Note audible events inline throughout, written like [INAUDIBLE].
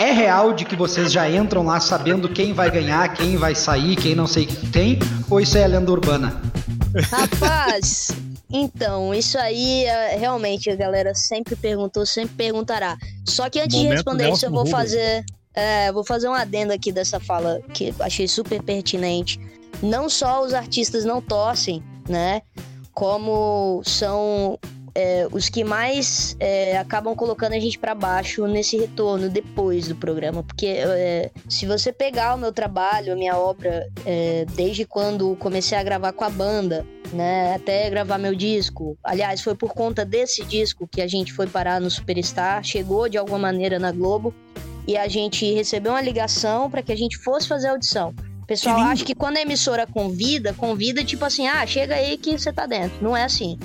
é real de que vocês já entram lá sabendo quem vai ganhar, quem vai sair, quem não sei que tem, ou isso é lenda urbana? Rapaz, então, isso aí é, realmente a galera sempre perguntou, sempre perguntará. Só que antes Momento de responder isso, eu vou fazer. É, vou fazer um adendo aqui dessa fala que achei super pertinente. Não só os artistas não torcem, né? Como são é, os que mais é, acabam colocando a gente para baixo nesse retorno depois do programa. Porque é, se você pegar o meu trabalho, a minha obra, é, desde quando comecei a gravar com a banda, né, até gravar meu disco. Aliás, foi por conta desse disco que a gente foi parar no Superstar, chegou de alguma maneira na Globo e a gente recebeu uma ligação para que a gente fosse fazer a audição. O pessoal acha que quando a emissora convida, convida tipo assim, ah, chega aí que você tá dentro. Não é assim.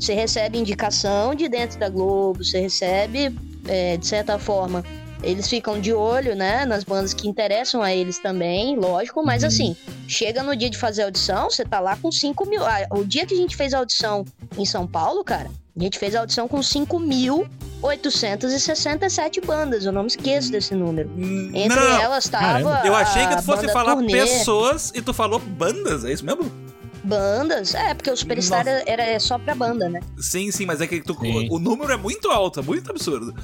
Você recebe indicação de dentro da Globo, você recebe, é, de certa forma, eles ficam de olho, né, nas bandas que interessam a eles também, lógico, mas uhum. assim, chega no dia de fazer a audição, você tá lá com 5 mil. Ah, o dia que a gente fez a audição em São Paulo, cara, a gente fez a audição com 5.867 bandas, eu não me esqueço desse número. Entre não. elas tava. Eu achei que tu fosse falar turnê. pessoas e tu falou bandas, é isso mesmo? Bandas? É, porque o Superstar Nossa. era, só pra banda, né? Sim, sim, mas é que tu, o, o número é muito alto, é muito absurdo.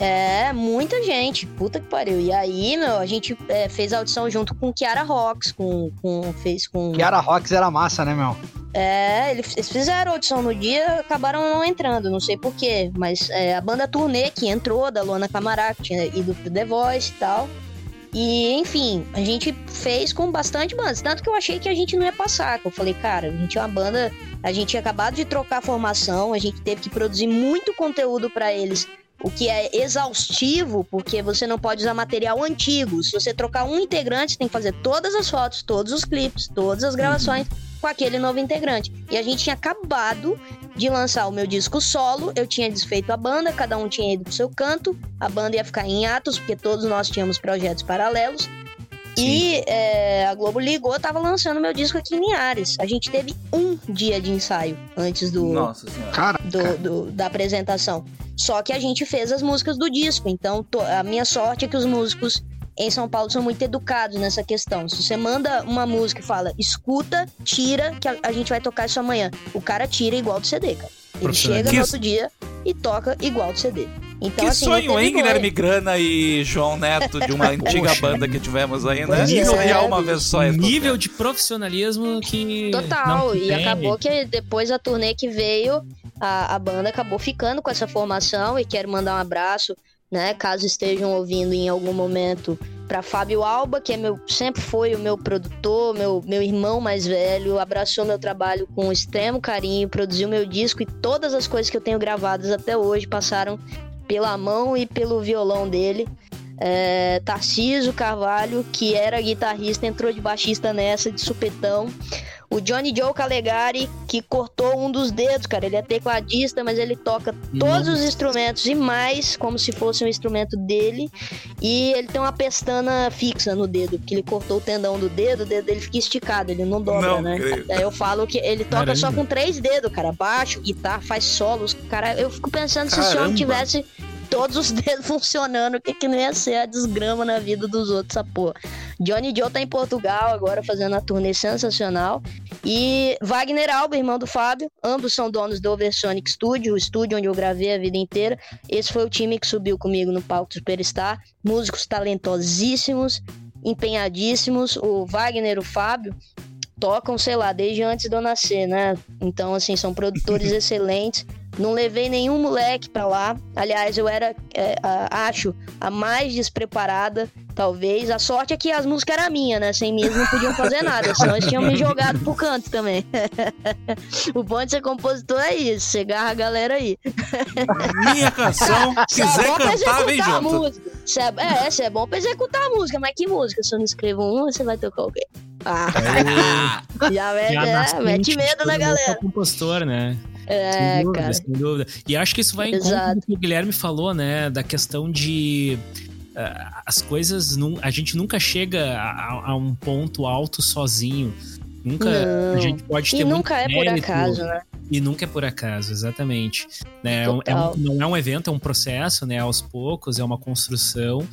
É, muita gente. Puta que pariu. E aí, meu, a gente é, fez a audição junto com Kiara Rocks, com, com. Fez com. Kiara Rocks era massa, né, meu? É, eles fizeram a audição no dia, acabaram não entrando, não sei porquê. Mas é, a banda turnê que entrou, da Luana Camará, que tinha ido pro The Voice e tal. E, enfim, a gente fez com bastante bandas. Tanto que eu achei que a gente não ia passar. Eu falei, cara, a gente é uma banda. A gente tinha acabado de trocar a formação, a gente teve que produzir muito conteúdo para eles. O que é exaustivo, porque você não pode usar material antigo. Se você trocar um integrante, você tem que fazer todas as fotos, todos os clipes, todas as gravações. Uhum com aquele novo integrante. E a gente tinha acabado de lançar o meu disco solo, eu tinha desfeito a banda, cada um tinha ido pro seu canto, a banda ia ficar em atos, porque todos nós tínhamos projetos paralelos. Sim. E é, a Globo ligou, tava lançando meu disco aqui em Linhares. A gente teve um dia de ensaio antes do, Nossa do, do, da apresentação. Só que a gente fez as músicas do disco. Então, a minha sorte é que os músicos em São Paulo são muito educados nessa questão. Se você manda uma música e fala, escuta, tira, que a, a gente vai tocar isso amanhã. O cara tira igual do CD, cara. Ele chega no outro dia e toca igual do CD. Então, que assim, sonho, hein, Guilherme Grana e João Neto, de uma [LAUGHS] antiga banda que tivemos aí, né? Nível é, uma vez só. Nível de profissionalismo que. Total, e acabou que depois a turnê que veio, a, a banda acabou ficando com essa formação e quero mandar um abraço né? Caso estejam ouvindo em algum momento para Fábio Alba, que é meu, sempre foi o meu produtor, meu, meu irmão mais velho, abraçou meu trabalho com extremo carinho, produziu meu disco e todas as coisas que eu tenho gravadas até hoje passaram pela mão e pelo violão dele. É, Tarciso Carvalho, que era guitarrista, entrou de baixista nessa, de supetão. O Johnny Joe Calegari, que cortou um dos dedos, cara. Ele é tecladista, mas ele toca todos Nossa. os instrumentos e mais, como se fosse um instrumento dele. E ele tem uma pestana fixa no dedo, porque ele cortou o tendão do dedo, o dedo dele fica esticado, ele não dobra, não, né? Creio. Aí eu falo que ele toca Caramba. só com três dedos, cara. Baixo, guitarra, faz solos. Cara, eu fico pensando se esse homem tivesse todos os dedos funcionando, o que, que não ia ser a desgrama na vida dos outros, essa porra. Johnny Joe tá em Portugal agora fazendo a turnê sensacional. E Wagner Alba, irmão do Fábio, ambos são donos do Oversonic Studio, o estúdio onde eu gravei a vida inteira. Esse foi o time que subiu comigo no palco Superstar. Músicos talentosíssimos, empenhadíssimos. O Wagner e o Fábio tocam, sei lá, desde antes de eu nascer, né? Então, assim, são produtores [LAUGHS] excelentes. Não levei nenhum moleque para lá. Aliás, eu era, é, a, acho, a mais despreparada, talvez. A sorte é que as músicas eram minhas, né? Sem mim eles não podiam fazer [LAUGHS] nada, senão eles tinham me jogado pro canto também. [LAUGHS] o bom de ser compositor é isso, você agarra a galera aí. Minha canção, [LAUGHS] quiser é cantar, vem junto. Música. é, é, é, é bom pra executar a música, mas que música? Se eu não escrevo uma, você vai tocar o quê? Ah, já, mete, é, mete medo na galera. compositor, né? É, sem dúvida, cara. Sem dúvida. E acho que isso vai em conta do que o Guilherme falou, né? Da questão de. Uh, as coisas. a gente nunca chega a, a, um ponto alto sozinho. Nunca. Não. A gente pode ter. E nunca é por acaso, né? E nunca é por acaso, exatamente. Né? É um, é um, não é um evento, é um processo, né? Aos poucos, é uma construção.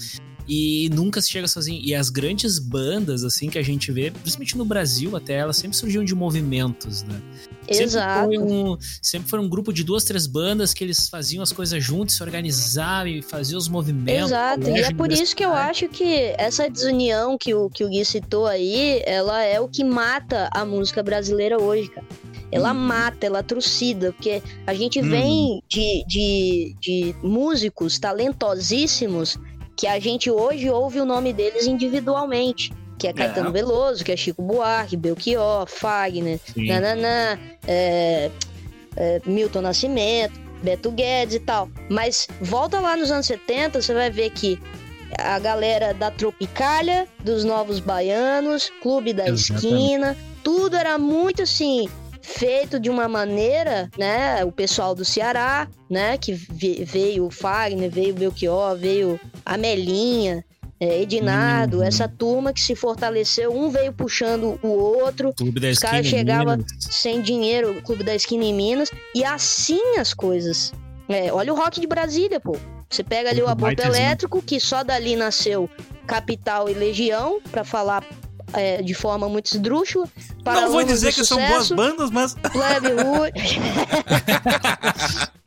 e nunca se chega sozinho. E as grandes bandas, assim, que a gente vê, principalmente no Brasil até, elas sempre surgiam de movimentos, né? Exato. Sempre foi, um, sempre foi um grupo de duas, três bandas que eles faziam as coisas juntos, se organizavam e faziam os movimentos. Exato, e é por isso que eu acho que essa desunião que o, que o Gui citou aí, ela é o que mata a música brasileira hoje, cara. Ela hum. mata, ela trucida, porque a gente hum. vem de, de, de músicos talentosíssimos que a gente hoje ouve o nome deles individualmente. Que é Caetano é. Veloso, que é Chico Buarque, Belchior, Fagner, Nananã, é, é, Milton Nascimento, Beto Guedes e tal. Mas volta lá nos anos 70, você vai ver que a galera da Tropicália, dos Novos Baianos, Clube da Exatamente. Esquina, tudo era muito assim, feito de uma maneira, né? O pessoal do Ceará, né? Que veio o Fagner, veio o Belchior, veio a Melinha, é, Edinardo, uhum. essa turma que se fortaleceu, um veio puxando o outro. Clube da Os caras chegavam sem dinheiro, o Clube da Esquina em Minas, e assim as coisas. É, olha o rock de Brasília, pô. Você pega ali o aborto elétrico, que só dali nasceu Capital e Legião, para falar é, de forma muito esdrúxula. Não vou dizer que sucesso, são boas bandas, mas. Plebe [LAUGHS] [LAUGHS]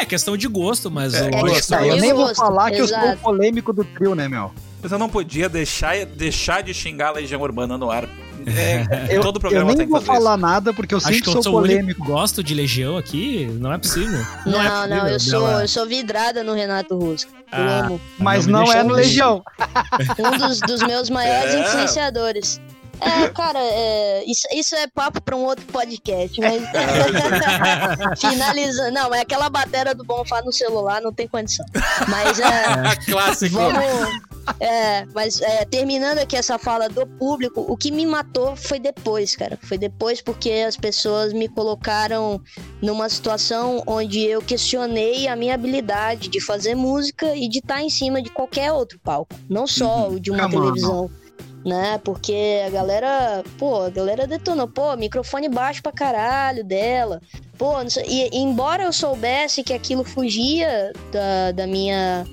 É, questão de gosto, mas. É, eu, é eu nem vou falar Exato. que eu sou o polêmico do trio, né, meu? Mas eu não podia deixar, deixar de xingar a Legião Urbana no ar. É, [LAUGHS] eu, todo programa eu nem vou falar isso. nada porque eu Acho sempre que eu sou, polêmico. gosto de Legião aqui, não é possível. Não, não, é possível, não eu sou, eu sou vidrada no Renato Russo. Ah, mas não é no Legião. Um dos, dos meus maiores [LAUGHS] é. influenciadores. É, cara, é, isso, isso é papo para um outro podcast, mas [LAUGHS] finalizando. Não, é aquela bateria do Bonfá no celular, não tem condição. Mas é. [LAUGHS] é clássico. Vamos, é, mas é, terminando aqui essa fala do público, o que me matou foi depois, cara. Foi depois porque as pessoas me colocaram numa situação onde eu questionei a minha habilidade de fazer música e de estar em cima de qualquer outro palco, não só uhum. o de uma televisão. Né? Porque a galera, pô, a galera detonou, pô, microfone baixo pra caralho dela. Pô, e, e, embora eu soubesse que aquilo fugia da, da minha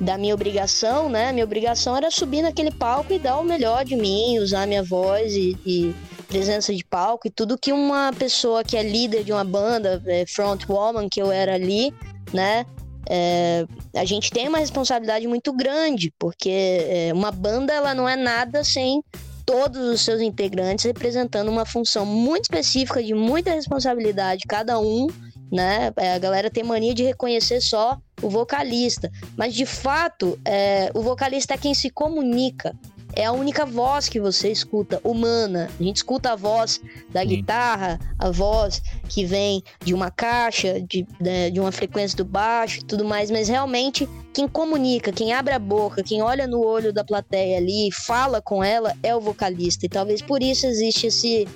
da minha obrigação, né? Minha obrigação era subir naquele palco e dar o melhor de mim, usar minha voz e, e presença de palco e tudo que uma pessoa que é líder de uma banda, é, front woman que eu era ali, né? É, a gente tem uma responsabilidade muito grande, porque é, uma banda ela não é nada sem todos os seus integrantes representando uma função muito específica de muita responsabilidade, cada um, né? É, a galera tem mania de reconhecer só o vocalista, mas de fato, é, o vocalista é quem se comunica é a única voz que você escuta, humana. A gente escuta a voz da guitarra, a voz que vem de uma caixa, de, de, né, de uma frequência do baixo e tudo mais, mas realmente quem comunica, quem abre a boca, quem olha no olho da plateia ali e fala com ela é o vocalista. E talvez por isso existe esse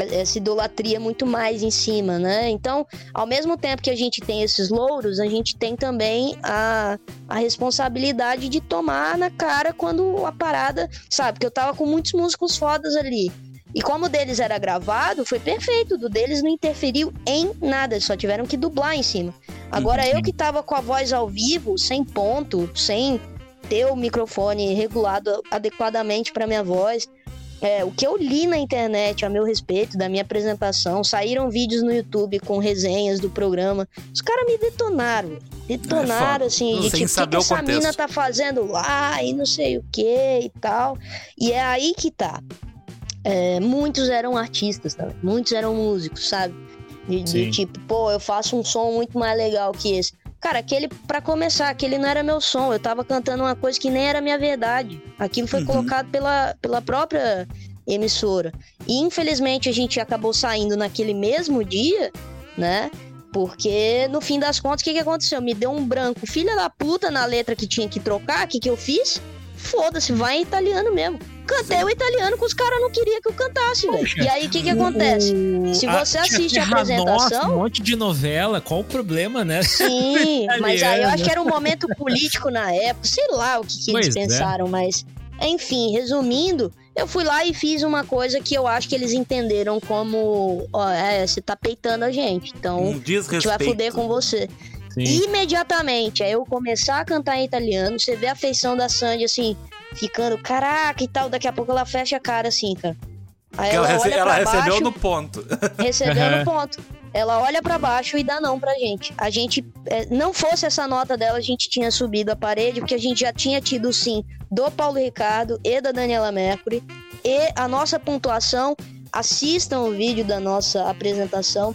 essa idolatria muito mais em cima, né? Então, ao mesmo tempo que a gente tem esses louros, a gente tem também a, a responsabilidade de tomar na cara quando a parada, sabe? Que eu tava com muitos músicos fodas ali. E como o deles era gravado, foi perfeito. Do deles não interferiu em nada, só tiveram que dublar em cima. Agora uhum. eu que tava com a voz ao vivo, sem ponto, sem ter o microfone regulado adequadamente para minha voz, é, o que eu li na internet a meu respeito, da minha apresentação, saíram vídeos no YouTube com resenhas do programa. Os caras me detonaram. Detonaram, é assim, de tipo, o que, que essa contexto. mina tá fazendo lá e não sei o que e tal. E é aí que tá. É, muitos eram artistas também, muitos eram músicos, sabe? De, de, tipo, pô, eu faço um som muito mais legal que esse. Cara, aquele, para começar, aquele não era meu som. Eu tava cantando uma coisa que nem era minha verdade. Aquilo foi uhum. colocado pela, pela própria emissora. E infelizmente a gente acabou saindo naquele mesmo dia, né? Porque no fim das contas, o que, que aconteceu? Me deu um branco, filha da puta, na letra que tinha que trocar. O que, que eu fiz? Foda-se, vai em italiano mesmo. Cantei o italiano que os caras não queriam que eu cantasse, velho. E aí, o que que acontece? Se você assiste a apresentação... um monte de novela, qual o problema, né? Sim, [LAUGHS] mas aí eu acho que era um momento político na época, sei lá o que, que eles é. pensaram, é. mas... Enfim, resumindo, eu fui lá e fiz uma coisa que eu acho que eles entenderam como... Ó, é, você tá peitando a gente, então um a gente vai fuder com você. Sim. Imediatamente, aí eu começar a cantar em italiano, você vê a feição da Sandy assim, ficando, caraca e tal, daqui a pouco ela fecha a cara assim, cara. Aí ela, ela, rece ela recebeu baixo, no ponto. [LAUGHS] [LAUGHS] Recebeu no ponto. Ela olha para baixo e dá não pra gente. A gente, é, não fosse essa nota dela, a gente tinha subido a parede, porque a gente já tinha tido sim do Paulo Ricardo e da Daniela Mercury. E a nossa pontuação, assistam o vídeo da nossa apresentação.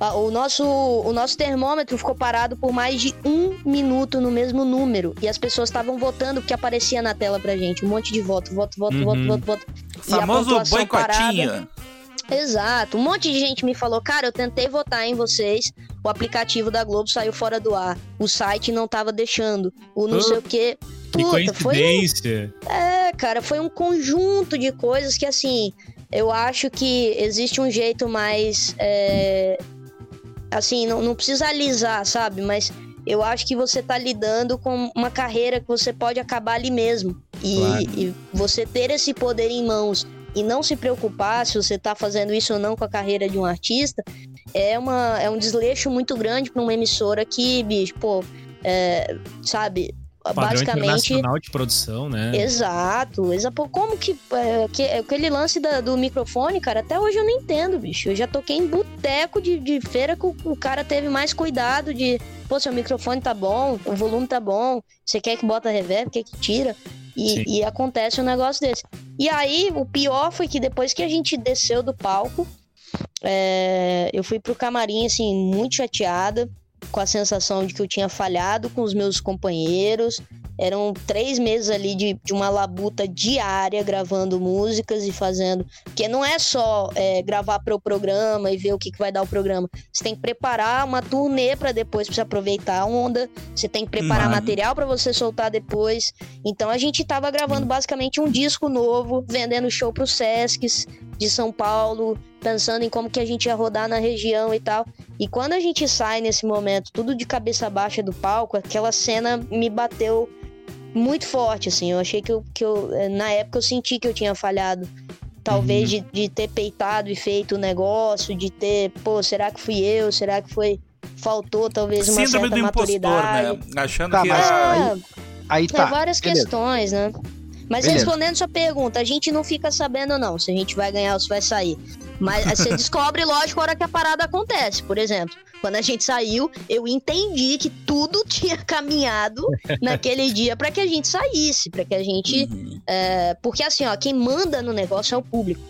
O nosso, o nosso termômetro ficou parado por mais de um minuto no mesmo número. E as pessoas estavam votando porque aparecia na tela pra gente. Um monte de voto, voto, voto, uhum. voto, voto, voto. Famoso boicotinho. Parada, Exato. Um monte de gente me falou, cara, eu tentei votar em vocês, o aplicativo da Globo saiu fora do ar, o site não tava deixando, o não sei o quê. Que Puta, coincidência. Foi um... É, cara, foi um conjunto de coisas que, assim, eu acho que existe um jeito mais. É... Assim, não, não precisa alisar, sabe? Mas eu acho que você tá lidando com uma carreira que você pode acabar ali mesmo. E, claro. e você ter esse poder em mãos e não se preocupar se você está fazendo isso ou não com a carreira de um artista, é, uma, é um desleixo muito grande para uma emissora que, bicho, pô, é, sabe, Padrão basicamente de produção, né? Exato, exato. Como que, é, que aquele lance da, do microfone, cara, até hoje eu não entendo, bicho. Eu já toquei em boteco de, de feira que o, o, cara teve mais cuidado de, pô, seu microfone tá bom, o volume tá bom, você quer que bota reverb, quer que tira? E, e, acontece um negócio desse. E aí, o pior foi que depois que a gente desceu do palco, é, eu fui pro camarim, assim, muito chateada, com a sensação de que eu tinha falhado com os meus companheiros, eram três meses ali de, de uma labuta diária gravando músicas e fazendo. Porque não é só é, gravar para o programa e ver o que, que vai dar o programa. Você tem que preparar uma turnê para depois pra você aproveitar a onda. Você tem que preparar Mano. material para você soltar depois. Então a gente tava gravando basicamente um disco novo, vendendo show pro Sescs de São Paulo, pensando em como que a gente ia rodar na região e tal. E quando a gente sai nesse momento, tudo de cabeça baixa do palco, aquela cena me bateu muito forte, assim. Eu achei que eu, que eu eh, na época eu senti que eu tinha falhado. Talvez uhum. de, de ter peitado e feito o negócio, de ter, pô, será que fui eu? Será que foi. Faltou talvez uma Síndrome certa do maturidade. Impostor, né? Achando tá, que. Mas, é, aí, aí tá. Tem várias Beleza. questões, né? Mas Beleza. respondendo sua pergunta, a gente não fica sabendo, não, se a gente vai ganhar ou se vai sair. Mas você [LAUGHS] descobre, lógico, a hora que a parada acontece. Por exemplo, quando a gente saiu, eu entendi que tudo [LAUGHS] tinha caminhado naquele dia para que a gente saísse, para que a gente. Uhum. É, porque assim, ó, quem manda no negócio é o público.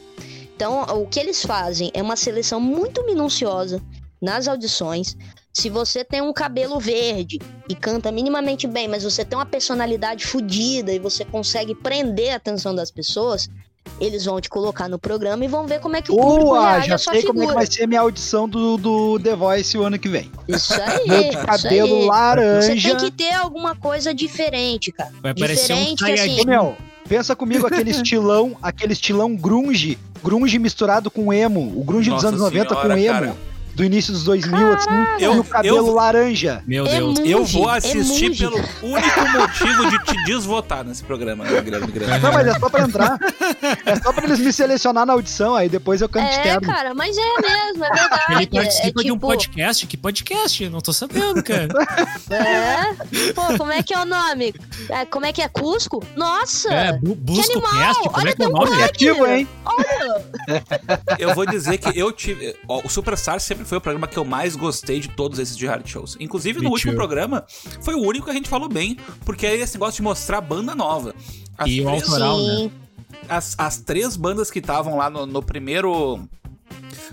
Então, o que eles fazem é uma seleção muito minuciosa nas audições. Se você tem um cabelo verde e canta minimamente bem, mas você tem uma personalidade fodida e você consegue prender a atenção das pessoas, eles vão te colocar no programa e vão ver como é que o público Uau, reage já sei como é que vai ser minha audição do, do The Voice o ano que vem. Isso [LAUGHS] aí. cabelo aí. laranja. Você tem que ter alguma coisa diferente, cara. Vai parecer diferente um que assim. Meu, pensa comigo aquele [LAUGHS] estilão, aquele estilão grunge, grunge misturado com emo, o grunge Nossa dos anos senhora, 90 com emo. Cara do início dos 2000, assim, eu, e o cabelo eu, laranja. Meu é Deus. eu vou assistir é pelo único [LAUGHS] motivo de te desvotar nesse programa. Né, Não, mas é só pra entrar. É só pra eles me selecionar na audição, aí depois eu canto É, cara, mas é mesmo, é verdade. Ele participa é, de um tipo podcast? Que podcast? Não tô sabendo, cara. É? Pô, como é que é o nome? É, como é que é? Cusco? Nossa! É, bu Busco Cast? Como Olha, é que é o nome? Criativo, hein? Olha! Eu vou dizer que eu tive... Ó, o Superstar sempre foi o programa que eu mais gostei de todos esses de hard shows. Inclusive, no Me último too. programa, foi o único que a gente falou bem, porque é esse negócio de mostrar banda nova. As e três, o autoral, né? As, as três bandas que estavam lá no, no primeiro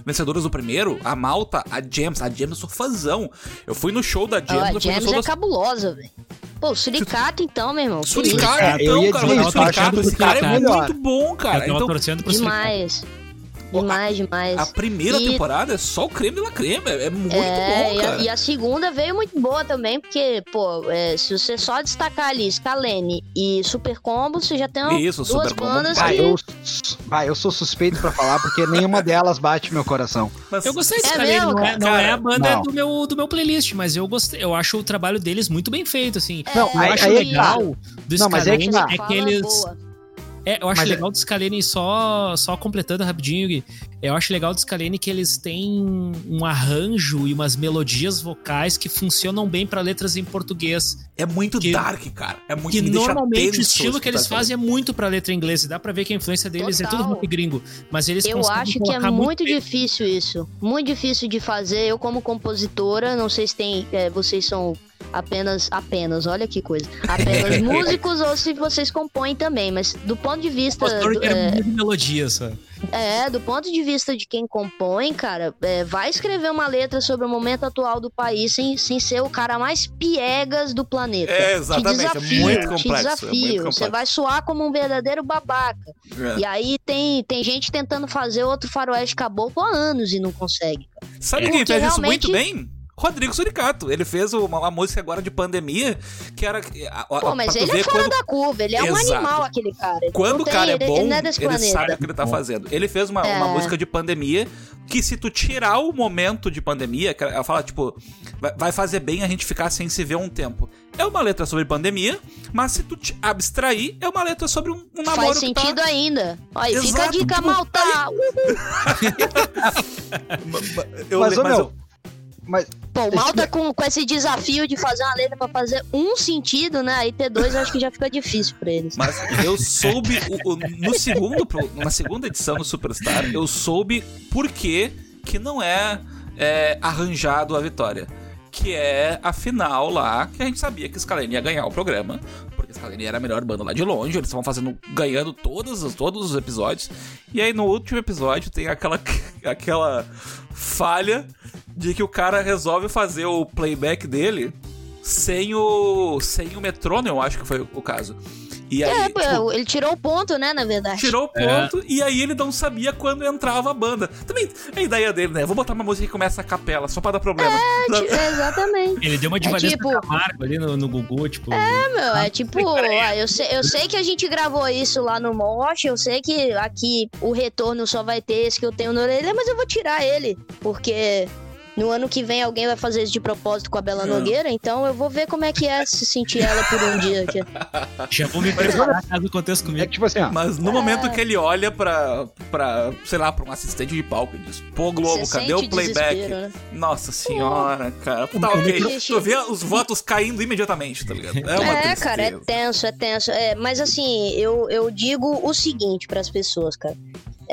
vencedoras do primeiro, a Malta, a James. A James eu sou fãzão. Eu fui no show da James. Oh, a James é das... cabulosa, velho. Pô, o Suricato então, meu irmão. Suricato é, então, cara. o Suricato, esse cara é muito bom, cara. Eu então, torcendo pro Demais. Demais, demais. A primeira e... temporada é só o creme da creme. É muito é, bom, cara. E a, e a, segunda veio muito boa também, porque, pô, é, se você só destacar ali Scalene e Super Combo, você já tem uma, Isso, duas Super bandas Combo. que... Vai, eu, vai, eu sou suspeito pra falar, porque nenhuma [LAUGHS] delas bate meu coração. Mas, eu gostei de é Scalene, não, é, não é a banda do meu, do meu playlist, mas eu gostei. Eu acho o trabalho deles muito bem feito, assim. Não, eu aí, acho aí legal tá. do não, mas é que, tá. é que eles... Boa É, eu acho Mas é legal é... do Scalene, só, só completando rapidinho, eu acho legal do Scalene que eles têm um arranjo e umas melodias vocais que funcionam bem para letras em português. É muito que, dark, cara. É muito Que normalmente o estilo que eles fazem é muito pra letra em inglês. E dá pra ver que a influência deles Total. é tudo muito gringo. Mas eles Eu acho que é muito, muito difícil isso. Muito difícil de fazer. Eu, como compositora, não sei se tem. É, vocês são apenas, apenas, olha que coisa, apenas [LAUGHS] músicos ou se vocês compõem também, mas do ponto de vista... Do, é, melodia só. É, do ponto de vista de quem compõe, cara, é, vai escrever uma letra sobre o momento atual do país sem, sem ser o cara mais piegas do planeta. É, exatamente. Te desafio, é muito complexo, te desafio. É Você vai soar como um verdadeiro babaca. É. E aí tem, tem gente tentando fazer outro faroeste caboclo há anos e não consegue. Sabe quem fez realmente... isso muito bem? Rodrigo Suricato. Ele fez uma, uma, música agora de pandemia que era. Pô, mas ele é fora quando... da curva, ele é Exato. um animal, aquele cara. Ele quando o cara é bom, ele, ele, é ele sabe o que ele tá fazendo. Ele fez uma, é. uma música de pandemia que, se tu tirar o momento de pandemia, ela fala, tipo, vai fazer bem a gente ficar sem se ver um tempo. É uma letra sobre pandemia, mas se tu te abstrair, é uma letra sobre um, um namoro. Faz sentido tá... ainda. Olha, Exato, fica a dica, tipo, malta! eu, mas, [LAUGHS] mas eu, mas. Pô, o mal tá com, com esse desafio de fazer uma letra pra fazer um sentido, né? Aí T2 acho que já fica difícil pra eles. Mas eu soube, o, o, no segundo, na segunda edição do Superstar, eu soube por que, que não é, é arranjado a vitória. Que é a final lá, que a gente sabia que Scalene ia ganhar o programa. Porque Scalene era a melhor banda lá de longe, eles estavam fazendo, ganhando todos, todos os episódios. E aí no último episódio tem aquela, [LAUGHS] aquela falha de que o cara resolve fazer o playback dele sem o sem o metrônomo, eu acho que foi o caso. E aí, é, tipo, ele tirou o ponto, né, na verdade. Tirou o ponto é. e aí ele não sabia quando entrava a banda. Também é a ideia dele, né? Vou botar uma música que começa a capela, só pra dar problema. É, [LAUGHS] exatamente. Ele deu uma de é, tipo... Camargo ali no, no Gugu, tipo... É, meu, é tipo... Ah, eu, sei, eu sei que a gente gravou isso lá no Mosh, eu sei que aqui o retorno só vai ter esse que eu tenho no orelha, mas eu vou tirar ele, porque no ano que vem alguém vai fazer isso de propósito com a Bela Nogueira, então eu vou ver como é que é se sentir ela por um dia aqui. Já vou me preparar caso aconteça comigo. É tipo assim, ó. Mas no é... momento que ele olha pra, pra, sei lá, pra um assistente de palco e diz, pô, Globo, Você cadê o playback? Né? Nossa senhora, cara. Tá ok. Tu vê os votos caindo imediatamente, tá ligado? É, uma é cara, é tenso, é tenso. É, mas assim, eu, eu digo o seguinte pras pessoas, cara.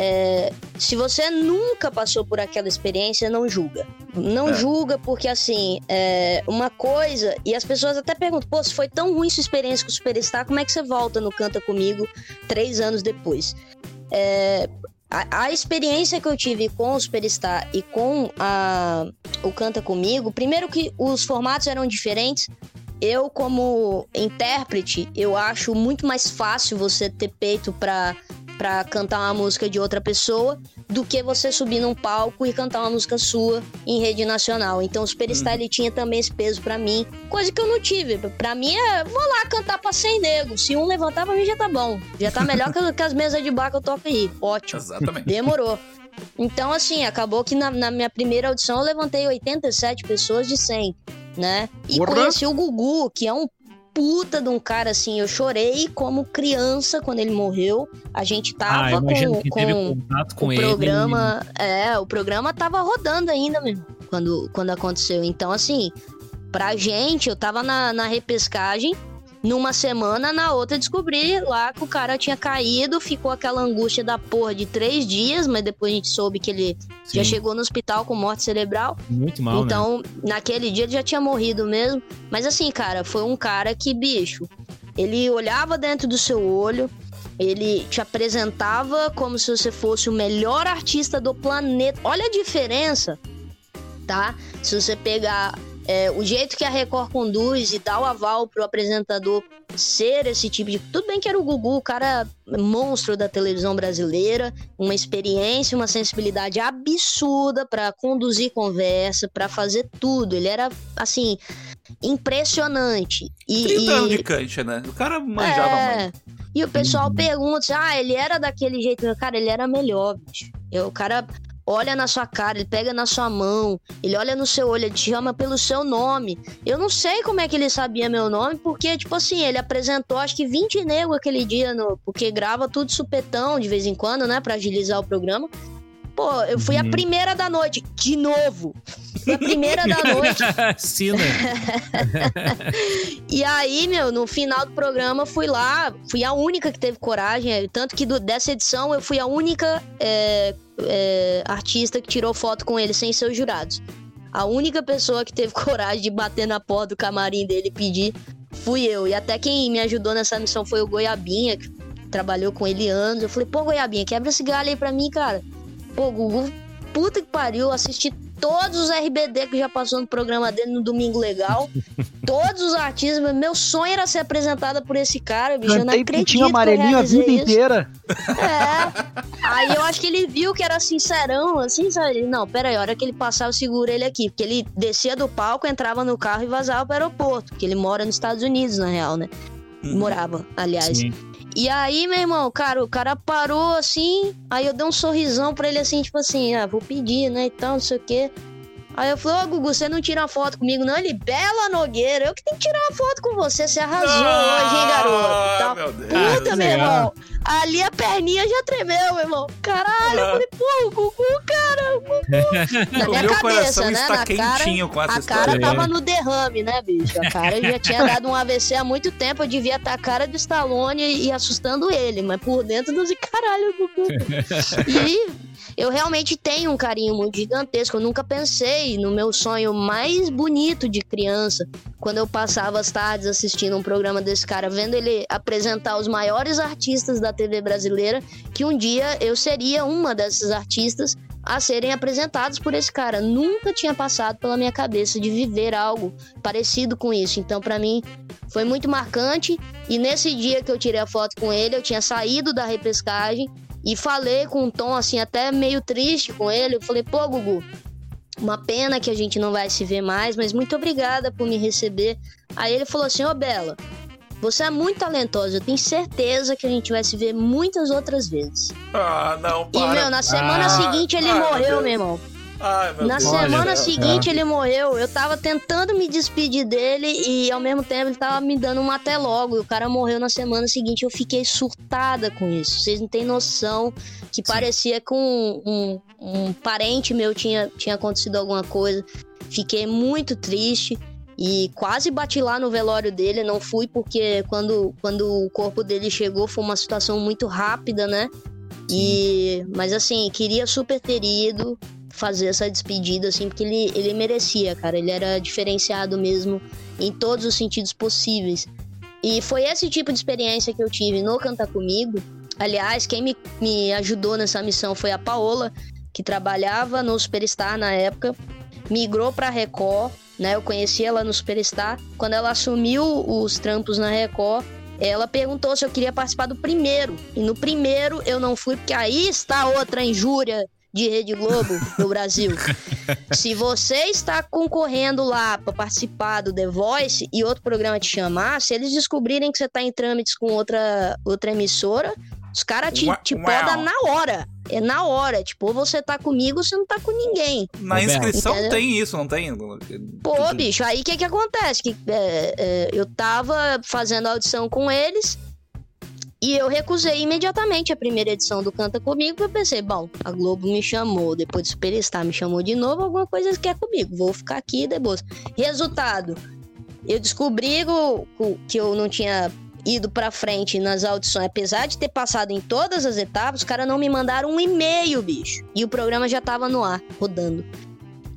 É, se você nunca passou por aquela experiência, não julga. Não é. julga porque, assim, é uma coisa... E as pessoas até perguntam, pô, se foi tão ruim sua experiência com o Superstar, como é que você volta no Canta Comigo três anos depois? É, a, a, experiência que eu tive com o Superstar e com a, o Canta Comigo, primeiro que os formatos eram diferentes, eu como intérprete, eu acho muito mais fácil você ter peito para para cantar uma música de outra pessoa do que você subir num palco e cantar uma música sua em rede nacional. Então o Superstar uhum. ele tinha também esse peso para mim, coisa que eu não tive. Para mim é, vou lá cantar pra 100 negros. Se um levantar pra mim já tá bom. Já tá melhor que, que as mesas de bar que eu toco aí. Ótimo. Exatamente. Demorou. Então, assim, acabou que na, na, minha primeira audição eu levantei 87 pessoas de 100, né? E conheci o Gugu, que é um puta de um cara assim. Eu chorei como criança quando ele morreu. A gente tava ah, com, com, com, o ele. programa. É, o programa tava rodando ainda mesmo quando, quando aconteceu. Então, assim, pra gente, eu tava na, na repescagem numa semana, na outra descobri lá que o cara tinha caído, ficou aquela angústia da porra de três dias, mas depois a gente soube que ele Sim. já chegou no hospital com morte cerebral. Muito mal, né? Então, né? naquele dia ele já tinha morrido mesmo. Mas assim, cara, foi um cara que, bicho, ele olhava dentro do seu olho, ele te apresentava como se você fosse o melhor artista do planeta. Olha a diferença, tá? Se você pegar é, o jeito que a Record conduz e dá o aval pro apresentador ser esse tipo de. Tudo bem que era o Gugu, o cara monstro da televisão brasileira, uma experiência, uma sensibilidade absurda para conduzir conversa, para fazer tudo. Ele era, assim, impressionante. E, 30 e... anos de cancha, né? O cara manjava é... muito. E o pessoal pergunta, ah, ele era daquele jeito. Cara, ele era melhor, bicho. Eu, o cara olha na sua cara, ele pega na sua mão, ele olha no seu olho, ele te chama pelo seu nome. Eu não sei como é que ele sabia meu nome, porque, tipo assim, ele apresentou acho que 20 nego aquele dia, no, porque grava tudo supetão de vez em quando, né, pra agilizar o programa. Pô, eu fui a uhum. primeira da noite, de novo. Fui a primeira da noite. [LAUGHS] Sim, né? [LAUGHS] e aí, meu, no final do programa, fui lá, fui a única que teve coragem. Tanto que do, dessa edição eu fui a única é, é, artista que tirou foto com ele sem seus jurados. A única pessoa que teve [LAUGHS] coragem de bater na porta do camarim dele e pedir fui eu. E até quem me ajudou nessa missão foi o Goiabinha, que trabalhou com ele anos. Eu falei, pô, Goiabinha, quebra esse galho aí pra mim, cara. Pô, Gugu, puta que pariu, assisti todos os RBD que já passou no programa dele no Domingo Legal. [LAUGHS] todos os artistas. Meu sonho era ser apresentada por esse cara, bicho. Cantei eu não acredito amarelinho a vida isso. inteira. É. Aí eu acho que ele viu que era sincerão, assim, sabe? Ele, não, pera aí, a hora que ele passar, eu seguro ele aqui. Porque ele descia do palco, entrava no carro e vazava pro aeroporto. Porque ele mora nos Estados Unidos, na real, né? Morava, aliás. Sim. E aí, meu irmão, cara, o cara parou assim, aí eu dei um sorrisão pra ele assim, tipo assim, ah, vou pedir, né, e tal, não sei o quê. Aí eu falei, ô Gugu, você não tira uma foto comigo, não? Ele, Bela Nogueira, eu que tenho que tirar uma foto com você, você arrasou ah, hoje, hein, garoto? Tal. Meu Deus. Puta, meu irmão. Ali a perninha já tremeu, meu irmão. Caralho, eu falei, pô, o Gugu, cara, o Gugu. [LAUGHS] Na minha meu cabeça, né? Está na quentinho cara, com essa a história. cara tava no derrame, né, bicho? A cara já tinha dado um AVC há muito tempo, eu devia estar a cara do Stallone e assustando ele, mas por dentro dos caralho, Gugu. [LAUGHS] E eu realmente tenho um carinho muito gigantesco. Eu nunca pensei no meu sonho mais bonito de criança, quando eu passava as tardes assistindo um programa desse cara, vendo ele apresentar os maiores artistas da TV brasileira, que um dia eu seria uma dessas artistas a serem apresentados por esse cara. Nunca tinha passado pela minha cabeça de viver algo parecido com isso. Então, para mim, foi muito marcante. E nesse dia que eu tirei a foto com ele, eu tinha saído da repescagem e falei com um tom assim, até meio triste com ele. Eu falei, pô, Gugu, uma pena que a gente não vai se ver mais, mas muito obrigada por me receber. Aí ele falou assim: Ô oh, Bela, você é muito talentosa, eu tenho certeza que a gente vai se ver muitas outras vezes. Ah, não, para. E, meu, na semana ah, seguinte ele morreu, meu, meu irmão. Ai, Na Deus. semana seguinte ele morreu. Eu tava tentando me despedir dele e ao mesmo tempo ele tava me dando um até logo. E o cara morreu na semana seguinte. Eu fiquei surtada com isso. Vocês não têm noção que Sim. parecia que um, um, um parente meu tinha, tinha acontecido alguma coisa. Fiquei muito triste e quase bati lá no velório dele. Não fui porque quando, quando o corpo dele chegou foi uma situação muito rápida, né? E, mas assim, queria super ter ido fazer essa despedida, assim, porque ele, ele merecia, cara. Ele era diferenciado mesmo em todos os sentidos possíveis. E foi esse tipo de experiência que eu tive no Canta Comigo. Aliás, quem me, me ajudou nessa missão foi a Paola, que trabalhava no Superstar na época, migrou para Record, né? Eu conheci ela no Superstar. Quando ela assumiu os trampos na Record, ela perguntou se eu queria participar do primeiro. E no primeiro eu não fui, porque aí está outra injúria de Rede Globo no Brasil. Se você está concorrendo lá para participar do The Voice e outro programa te chamar, se eles descobrirem que você está em trâmites com outra, outra emissora, os caras te, te podam na hora. É na hora. Tipo, ou você tá comigo ou você não tá com ninguém. Na inscrição Entendeu? tem isso, não tem? Pô, bicho, aí o que que acontece? Que, é, é, eu tava fazendo audição com eles e eu recusei imediatamente a primeira edição do Canta Comigo, porque eu pensei, bom, a Globo me chamou, depois de Superstar me chamou de novo, alguma coisa quer comigo, vou ficar aqui depois. Resultado, eu descobri que eu não tinha ido pra frente nas audições, apesar de ter passado em todas as etapas, os caras não me mandaram um e-mail, bicho. E o programa já tava no ar, rodando.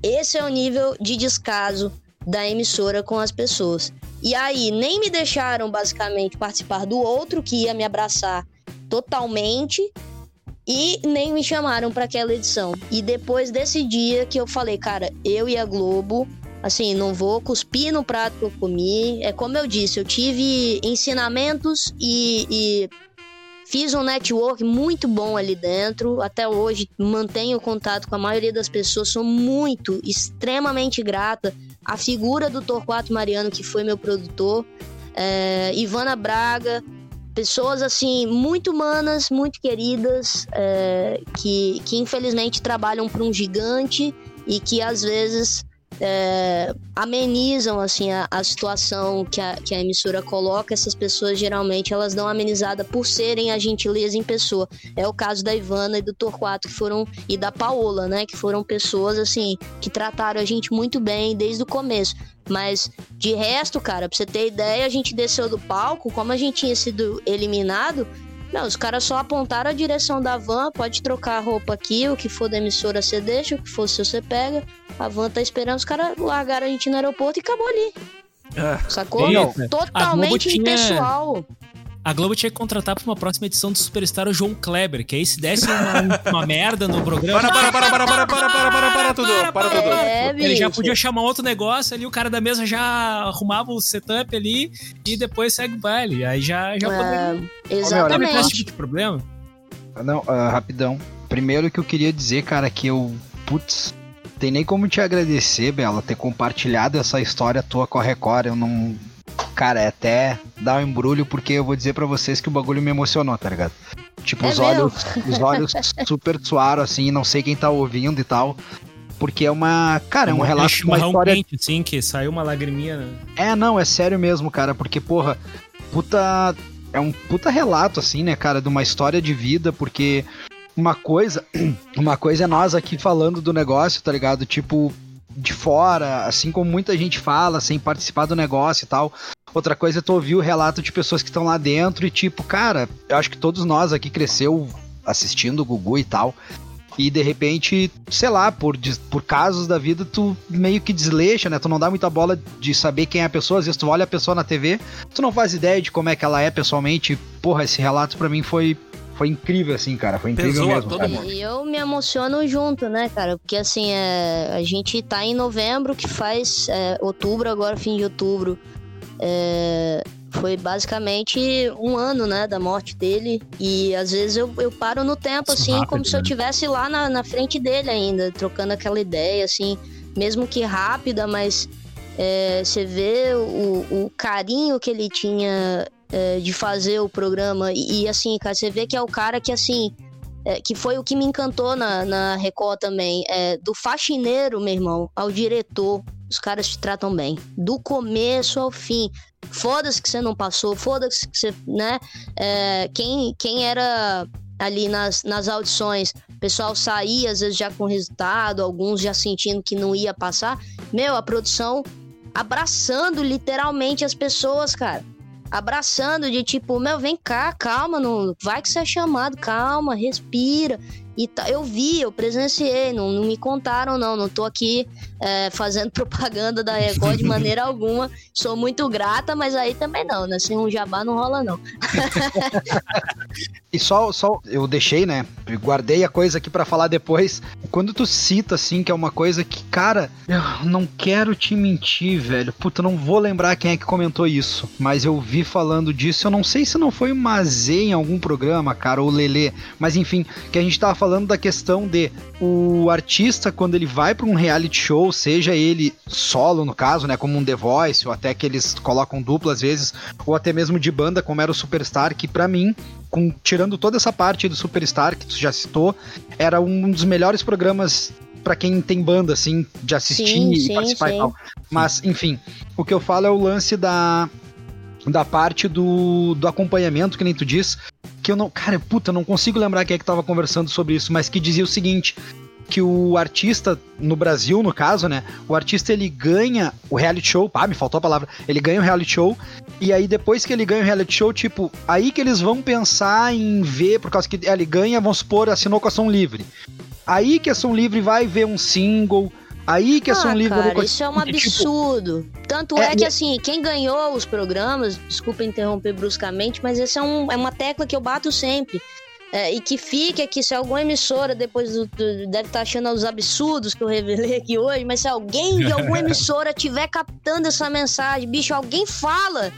Esse é o nível de descaso da emissora com as pessoas. E aí, nem me deixaram basicamente participar do outro que ia me abraçar totalmente e nem me chamaram para aquela edição. E depois desse dia que eu falei, cara, eu e a Globo, assim, não vou cuspir no prato que eu comi. É como eu disse, eu tive ensinamentos e, e fiz um network muito bom ali dentro. Até hoje mantenho contato com a maioria das pessoas, sou muito, extremamente grata a figura do Torquato Mariano, que foi meu produtor, é, Ivana Braga, pessoas assim muito humanas, muito queridas, é, que, que infelizmente trabalham para um gigante e que às vezes é, amenizam assim a, a, situação que a, que a emissora coloca. Essas pessoas geralmente elas dão amenizada por serem a gentileza em pessoa. É o caso da Ivana e do Torquato que foram e da Paola, né? Que foram pessoas assim que trataram a gente muito bem desde o começo. Mas de resto, cara, pra você ter ideia, a gente desceu do palco, como a gente tinha sido eliminado, não, os caras só apontaram a direção da van, pode trocar a roupa aqui, o que for da emissora você deixa, o que for seu você pega. A van tá esperando, os caras largaram a gente no aeroporto e acabou ali. Ah, Sacou? Totalmente tinha... impessoal. A Globo tinha que contratar pra uma próxima edição do Superstar o João Kleber, que aí se desse uma, uma merda no programa. Para, para, para, para, para, para, para, para, para tudo. Para, para tudo. É, Ele já podia chamar outro negócio ali, o cara da mesa já arrumava o setup ali e depois segue o baile. Aí já, já é, poderia. Exatamente. esse tipo de problema? Não, uh, rapidão. Primeiro que eu queria dizer, cara, que eu. Putz, tem nem como te agradecer, Bela, ter compartilhado essa história tua com a Record. Eu não Cara, é até dá um embrulho porque eu vou dizer para vocês que o bagulho me emocionou, tá ligado? Tipo, é os olhos, [LAUGHS] os olhos super suaram assim, não sei quem tá ouvindo e tal. Porque é uma. Cara, é um relato de uma história. Quente, sim, que saiu uma lagriminha. Né? É, não, é sério mesmo, cara. Porque, porra, puta. É um puta relato, assim, né, cara, de uma história de vida, porque uma coisa. [CLEARS THROAT] Uma coisa é nós aqui falando do negócio, tá ligado? Tipo, de fora, assim como muita gente fala, sem participar do negócio e tal. Outra coisa é tu ouvir o relato de pessoas que estão lá dentro e tipo, cara, eu acho que todos nós aqui cresceu assistindo o Gugu e tal. E de repente, sei lá, por, por casos da vida, tu meio que desleixa, né? Tu não dá muita bola de saber quem é a pessoa. Às vezes tu olha a pessoa na TV, tu não faz ideia de como é que ela é pessoalmente. Porra, esse relato para mim foi foi incrível, assim, cara. Foi incrível Pesou mesmo. Todo mundo. E eu me emociono junto, né, cara? Porque assim, é, a gente tá em novembro, que faz é, outubro, agora fim de outubro. É, foi basicamente um ano, né, da morte dele. E às vezes eu, eu paro no tempo, Isso assim, rápido, como se eu estivesse lá na, na frente dele ainda, trocando aquela ideia, assim, mesmo que rápida, mas é, você vê o, o carinho que ele tinha é, de fazer o programa. E, e, assim, cara, você vê que é o cara que, assim, é, que foi o que me encantou na, na Record também. É, do faxineiro, meu irmão, ao diretor, os caras te tratam bem. Do começo ao fim. Foda-se que você não passou, foda-se que você, né? É, quem, quem era ali nas, nas audições, o pessoal saía às vezes já com resultado, alguns já sentindo que não ia passar. Meu, a produção abraçando literalmente as pessoas, cara abraçando de tipo, meu, vem cá, calma, não vai que você é chamado, calma, respira. E tá, eu vi, eu presenciei, não, não me contaram, não. Não tô aqui é, fazendo [LAUGHS] propaganda da Record de maneira [LAUGHS] alguma. Sou muito grata, mas aí também não, né? Sem um jabá não rola, não. [LAUGHS] e só, só, eu deixei, né? Guardei a coisa aqui para falar depois. Quando tu cita, assim, que é uma coisa que, cara, eu não quero te mentir, velho. Puta, não vou lembrar quem é que comentou isso. Mas eu vi falando disso. Eu não sei se não foi o Mazê em algum programa, cara, ou o Lelê. Mas enfim, que a gente tava falando da questão de o artista, quando ele vai para um reality show, seja ele solo, no caso, né, como um The Voice, ou até que eles colocam dupla às vezes, ou até mesmo de banda, como era o Superstar, que para mim, com, tirando toda essa parte do Superstar que tu já citou, era um dos melhores programas para quem tem banda, assim, de assistir sim, e sim, participar sim. e tal. Mas, enfim, o que eu falo é o lance da, da parte do, do acompanhamento, que nem tu diz, que eu não. Cara, puta, eu não consigo lembrar quem é que tava conversando sobre isso, mas que dizia o seguinte: que o artista, no Brasil, no caso, né? O artista ele ganha o reality show. Ah, me faltou a palavra. Ele ganha o reality show. E aí, depois que ele ganha o reality show, tipo, aí que eles vão pensar em ver, por causa que ele ganha, vamos supor, assinou com a Som Livre. Aí que a Som Livre vai ver um single Aí que é Som Livre... Cara, isso é um tipo, absurdo. Tipo, Tanto é, é, que, assim, quem ganhou os programas, desculpa interromper bruscamente, mas essa é, um, é uma tecla que eu bato sempre. É, e que fique aqui, se alguma emissora depois do, do, deve estar tá achando os absurdos que eu revelei aqui hoje, mas se alguém de alguma [LAUGHS] emissora tiver captando essa mensagem, bicho, alguém fala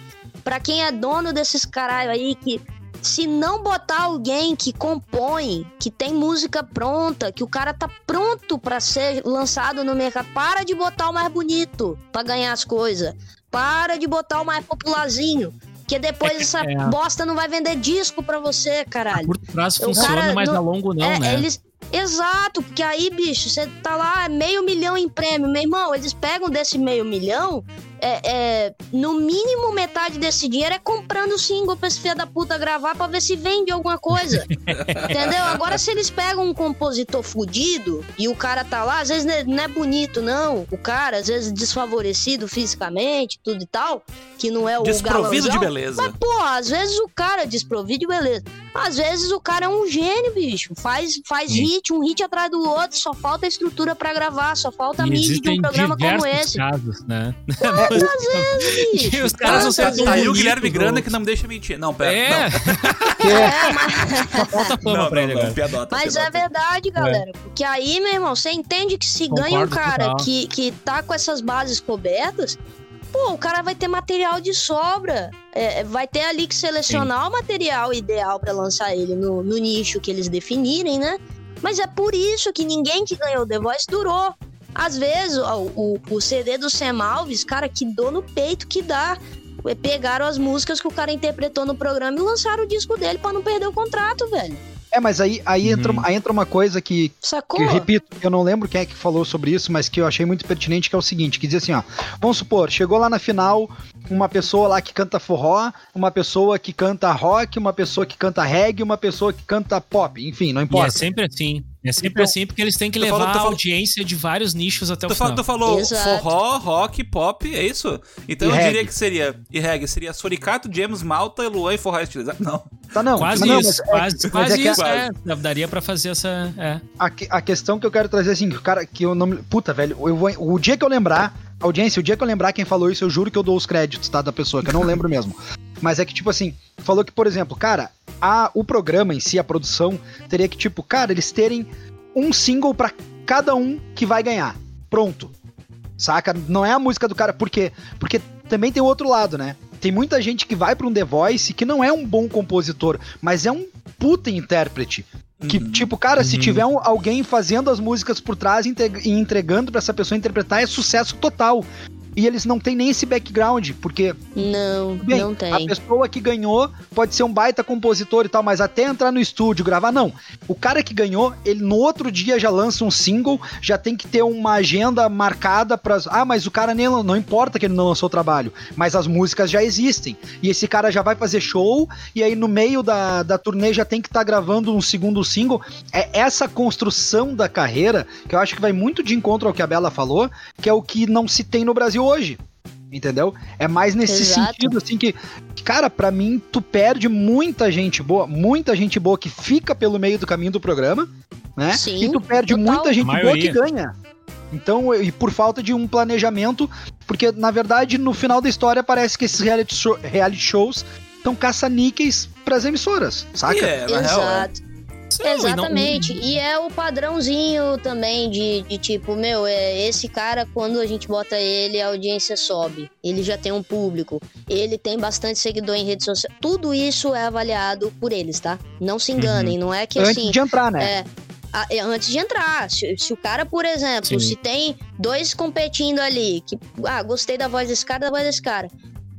para quem é dono desses caralho aí que se não botar alguém que compõe, que tem música pronta, que o cara tá pronto para ser lançado no mercado, para de botar o mais bonito para ganhar as coisas. Para de botar o mais popularzinho. Porque depois é, essa é. bosta não vai vender disco pra você, caralho. A curto prazo funciona, cara, mas no, a longo não, é, né? Eles, Exato, porque aí, bicho, você tá lá, meio milhão em prêmio. Meu irmão, eles pegam desse meio milhão é, é, no mínimo metade desse dinheiro é comprando single pra esse filho da puta gravar pra ver se vende alguma coisa. [LAUGHS] Entendeu? Agora, se eles pegam um compositor fudido e o cara tá lá, às vezes não é bonito, não. O cara, às vezes, desfavorecido fisicamente, tudo e tal, que não é o Desprovido de beleza. Mas, pô, às vezes o cara é desprovido de beleza. Às vezes o cara é um gênio, bicho. Faz, faz hit, um hit atrás do outro, só falta estrutura para gravar, só falta mídia de um programa como esse. Casos, né? Pô, às vezes. [LAUGHS] os caras não. Tá aí o Guilherme Granda que não me deixa mentir. Não, pera. É, não. [LAUGHS] é mas... Falta fama pra ele agora. Piadota, mas piadota. é verdade, galera. É. Porque aí, meu irmão, você entende que se Concordo ganha um cara que, que tá com essas bases cobertas, pô, o cara vai ter material de sobra. É, vai ter ali que selecionar Sim. o material ideal para lançar ele no, no nicho que eles definirem, né? Mas é por isso que ninguém que ganhou The Voice durou. Às vezes, o, o, o CD do Sam Alves, cara, que dor no peito que dá. Pegaram as músicas que o cara interpretou no programa e lançaram o disco dele para não perder o contrato, velho. É, mas aí, aí, uhum. entra, aí entra uma coisa que, Sacou? que eu repito, eu não lembro quem é que falou sobre isso, mas que eu achei muito pertinente, que é o seguinte, que diz assim, ó, vamos supor, chegou lá na final uma pessoa lá que canta forró, uma pessoa que canta rock, uma pessoa que canta reggae, uma pessoa que canta pop, enfim, não importa. E é sempre assim. É sempre então, assim, porque eles têm que levar falou, a audiência de vários nichos até o final. Tu falou Exato. forró, rock, pop, é isso? Então e eu reggae. diria que seria, e reggae, seria Suricato, James Malta, Luan e forró estilizado. [LAUGHS] Não. Tá não. Quase não, isso, quase, é, quase é isso, é. Daria pra fazer essa... É. A, a questão que eu quero trazer, assim, o cara que eu não... Puta, velho, eu vou, o dia que eu lembrar, audiência, o dia que eu lembrar quem falou isso, eu juro que eu dou os créditos, tá, da pessoa, que eu não lembro mesmo. Mas é que, tipo assim, falou que, por exemplo, cara, a, o programa em si, a produção, teria que, tipo, cara, eles terem um single para cada um que vai ganhar. Pronto. Saca? Não é a música do cara. Por quê? Porque também tem o outro lado, né? Tem muita gente que vai para um The Voice que não é um bom compositor, mas é um puta intérprete. Que, uhum. tipo, cara, uhum. se tiver um, alguém fazendo as músicas por trás e entregando para essa pessoa interpretar, é sucesso total e eles não têm nem esse background, porque. Não, bem, não tem. A pessoa que ganhou pode ser um baita compositor e tal, mas até entrar no estúdio, gravar, não. O cara que ganhou, ele no outro dia já lança um single, já tem que ter uma agenda marcada para. Ah, mas o cara nem. Não importa que ele não lançou o trabalho, mas as músicas já existem. E esse cara já vai fazer show, e aí no meio da, da turnê já tem que estar tá gravando um segundo single. É essa construção da carreira que eu acho que vai muito de encontro ao que a Bela falou, que é o que não se tem no Brasil hoje. Entendeu? É mais nesse Exato. sentido, assim, que, cara, para mim, tu perde muita gente boa, muita gente boa que fica pelo meio do caminho do programa, né? Sim, e tu perde total. muita gente boa que ganha. Então, e por falta de um planejamento, porque na verdade, no final da história, parece que esses reality, show, reality shows estão caça-níqueis pras emissoras, saca? Yeah, é, Exato. Real, é. Exatamente. Não... E é o padrãozinho também de, de tipo, meu, é esse cara, quando a gente bota ele, a audiência sobe. Ele já tem um público. Ele tem bastante seguidor em rede social. Tudo isso é avaliado por eles, tá? Não se enganem, uhum. não é que assim. Antes de entrar, né? É, é, antes de entrar. Se, se, o cara, por exemplo, Sim. se tem dois competindo ali, que, ah, gostei da voz desse cara, da voz desse cara.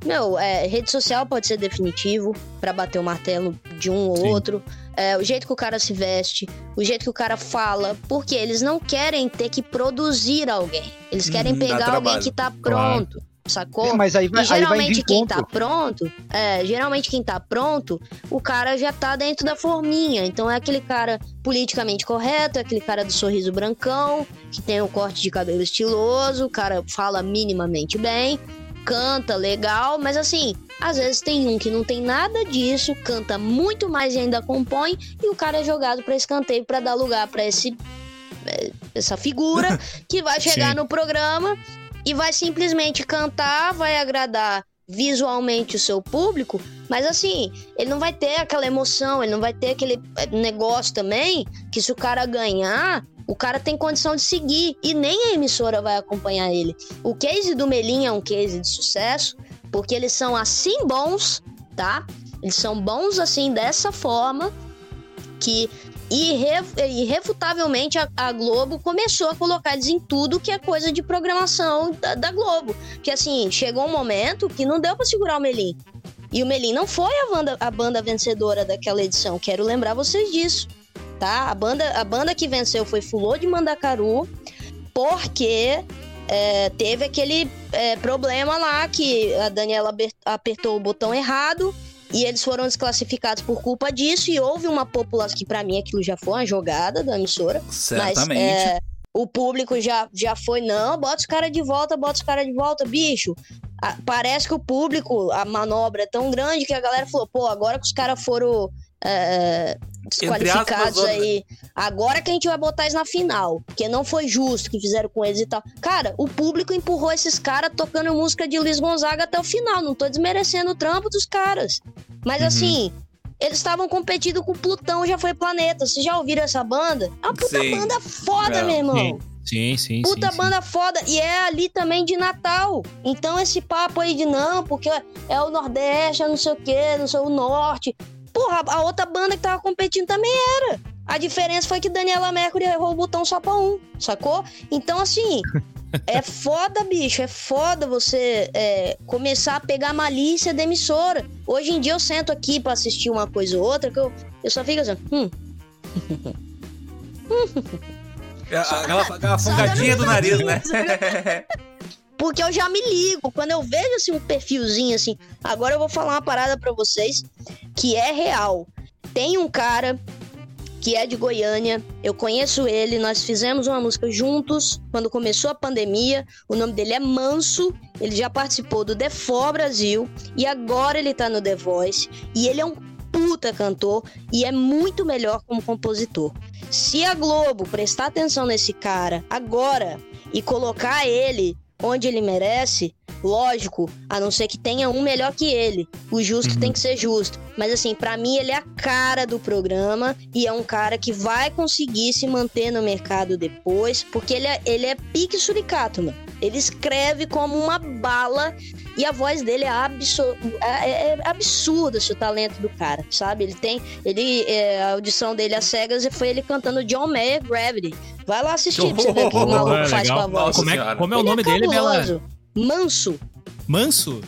Meu, é, rede social pode ser definitivo para bater o martelo de um ou Sim. outro é, o jeito que o cara se veste, o jeito que o cara fala, porque eles não querem ter que produzir alguém. Eles querem hum, pegar alguém que tá pronto. Claro. Sacou? É, mas aí vai, e geralmente aí vai quem tá pronto, é, geralmente quem tá pronto, o cara já tá dentro da forminha. Então é aquele cara politicamente correto, é aquele cara do sorriso brancão, que tem o corte de cabelo estiloso, o cara fala minimamente bem, canta legal, mas assim, às vezes tem um que não tem nada disso, canta muito mais e ainda compõe, e o cara é jogado para escanteio para dar lugar para esse é, essa figura [LAUGHS] que vai chegar no programa e vai simplesmente cantar, vai agradar visualmente o seu público, mas assim, ele não vai ter aquela emoção, ele não vai ter aquele é, negócio também que se o cara ganhar, o cara tem condição de seguir e nem a emissora vai acompanhar ele. O case do Melim é um case de sucesso, porque eles são assim bons, tá? Eles são bons assim dessa forma que irrefutavelmente a, a, Globo começou a colocar eles em tudo que é coisa de programação da, da Globo. Que assim, chegou um momento que não deu para segurar o Melim. E o Melim não foi a banda, a banda vencedora daquela edição. Quero lembrar vocês disso, tá? A banda, a banda que venceu foi Fulô de Mandacaru, porque é, teve aquele é, problema lá que a Daniela apertou o botão errado e eles foram desclassificados por culpa disso e houve uma população que para mim aquilo já foi uma jogada da emissora. Certamente. Mas, é, o público já, já foi, não, bota os caras de volta, bota os caras de volta, bicho. A, parece que o público, a manobra é tão grande que a galera falou, pô, agora que os caras foram é, desqualificados aí, agora que a gente vai botar isso na final, porque não foi justo que fizeram com eles e tal. Cara, o público empurrou esses caras tocando música de Luiz Gonzaga até o final, não tô desmerecendo o trampo dos caras. Mas uhum. assim, eles estavam competindo com Plutão Já Foi Planeta. Vocês já ouviram essa banda? É uma puta sim. banda foda, é. meu irmão. Sim, sim, Puta sim, banda sim. foda. E é ali também de Natal. Então esse papo aí de não, porque é o Nordeste, é não sei o quê, não sei o Norte. Porra, a outra banda que tava competindo também era. A diferença foi que Daniela Mercury errou o botão só pra um, sacou? Então, assim, [LAUGHS] é foda, bicho. É foda você é, começar a pegar malícia da emissora. Hoje em dia eu sento aqui para assistir uma coisa ou outra que eu, eu só fico assim. Hum. [LAUGHS] É, aquela, aquela fungadinha do nariz, né? [LAUGHS] Porque eu já me ligo. Quando eu vejo assim um perfilzinho assim. Agora eu vou falar uma parada para vocês que é real. Tem um cara que é de Goiânia. Eu conheço ele, nós fizemos uma música juntos quando começou a pandemia. O nome dele é Manso. Ele já participou do The For Brasil e agora ele tá no The Voice. E ele é um puta cantor e é muito melhor como compositor. Se a Globo prestar atenção nesse cara agora e colocar ele onde ele merece, lógico, a não ser que tenha um melhor que ele. O justo uhum. tem que ser justo. Mas assim, para mim ele é a cara do programa e é um cara que vai conseguir se manter no mercado depois, porque ele é, ele é pique suricato, mano. Ele escreve como uma bala e a voz dele é, absur é, é, é absurda o talento do cara, sabe? Ele tem. Ele, é, a audição dele às cegas foi ele cantando John Mayer Gravity. Vai lá assistir pra você ver o que o [LAUGHS] maluco é, faz com a voz. Como é, como é o nome é dele, Bela? Manso. Manso?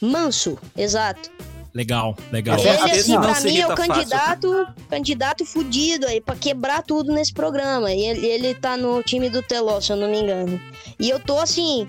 Manso, exato. Legal, legal. Ele, assim, pra mim, é o candidato, fácil. candidato fudido aí, pra quebrar tudo nesse programa. E ele, ele tá no time do Teló, se eu não me engano. E eu tô, assim,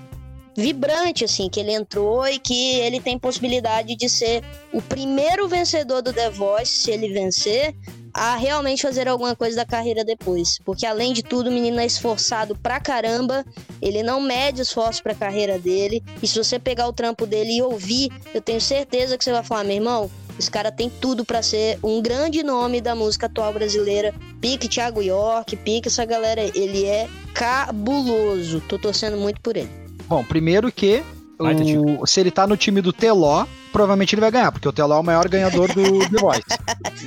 vibrante, assim, que ele entrou e que ele tem possibilidade de ser o primeiro vencedor do The Voice, se ele vencer, a realmente fazer alguma coisa da carreira depois. Porque além de tudo, o menino é esforçado pra caramba, ele não mede esforço pra carreira dele. E se você pegar o trampo dele e ouvir, eu tenho certeza que você vai falar, meu irmão, esse cara tem tudo para ser um grande nome da música atual brasileira. Pique Thiago York, pique essa galera, ele é cabuloso. Tô torcendo muito por ele. Bom, primeiro que o, se ele tá no time do Teló, provavelmente ele vai ganhar, porque o Teló é o maior ganhador do The Voice.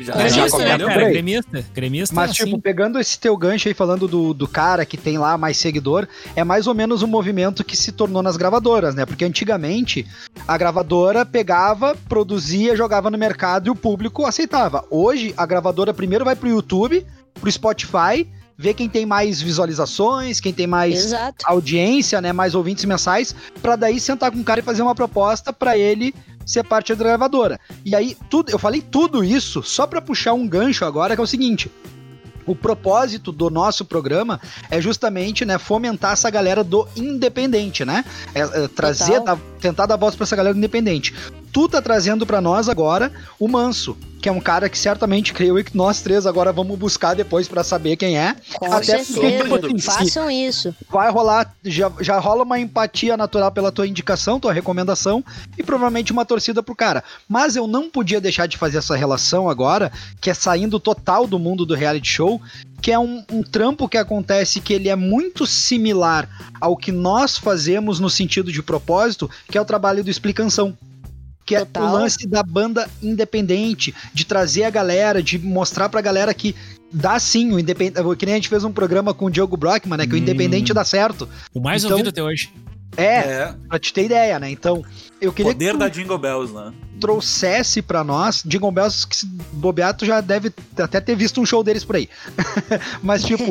já, [LAUGHS] gremista, já né, cara? Gremista, gremista. Mas, assim. tipo, pegando esse teu gancho aí, falando do, do cara que tem lá mais seguidor, é mais ou menos o um movimento que se tornou nas gravadoras, né? Porque antigamente a gravadora pegava, produzia, jogava no mercado e o público aceitava. Hoje, a gravadora primeiro vai pro YouTube, pro Spotify ver quem tem mais visualizações, quem tem mais Exato. audiência, né, mais ouvintes mensais, para daí sentar com o cara e fazer uma proposta para ele ser parte da gravadora. E aí tudo, eu falei tudo isso só para puxar um gancho agora que é o seguinte, o propósito do nosso programa é justamente né, fomentar essa galera do independente, né? É, é, trazer, da, tentar dar voz para essa galera independente. Tu tá trazendo para nós agora o Manso, que é um cara que certamente creio que nós três agora vamos buscar depois para saber quem é. Com Até certeza, porque, façam isso. Vai rolar, já, já rola uma empatia natural pela tua indicação, tua recomendação e provavelmente uma torcida pro cara. Mas eu não podia deixar de fazer essa relação agora, que é saindo total do mundo do reality show, que é um, um, trampo que acontece que ele é muito similar ao que nós fazemos no sentido de propósito, que é o trabalho do explicação que Total. é o lance da banda independente, de trazer a galera, de mostrar pra galera que dá sim o independente. Que nem a gente fez um programa com o Diogo Brockman, né? Que hum. o independente dá certo. O mais então, ouvido até hoje. É, é, pra te ter ideia, né? Então, eu queria. Poder que... da Jingle Bells, né? trouxesse para nós, Jingle Bells, que se bobear, tu já deve até ter visto um show deles por aí. [LAUGHS] Mas, tipo,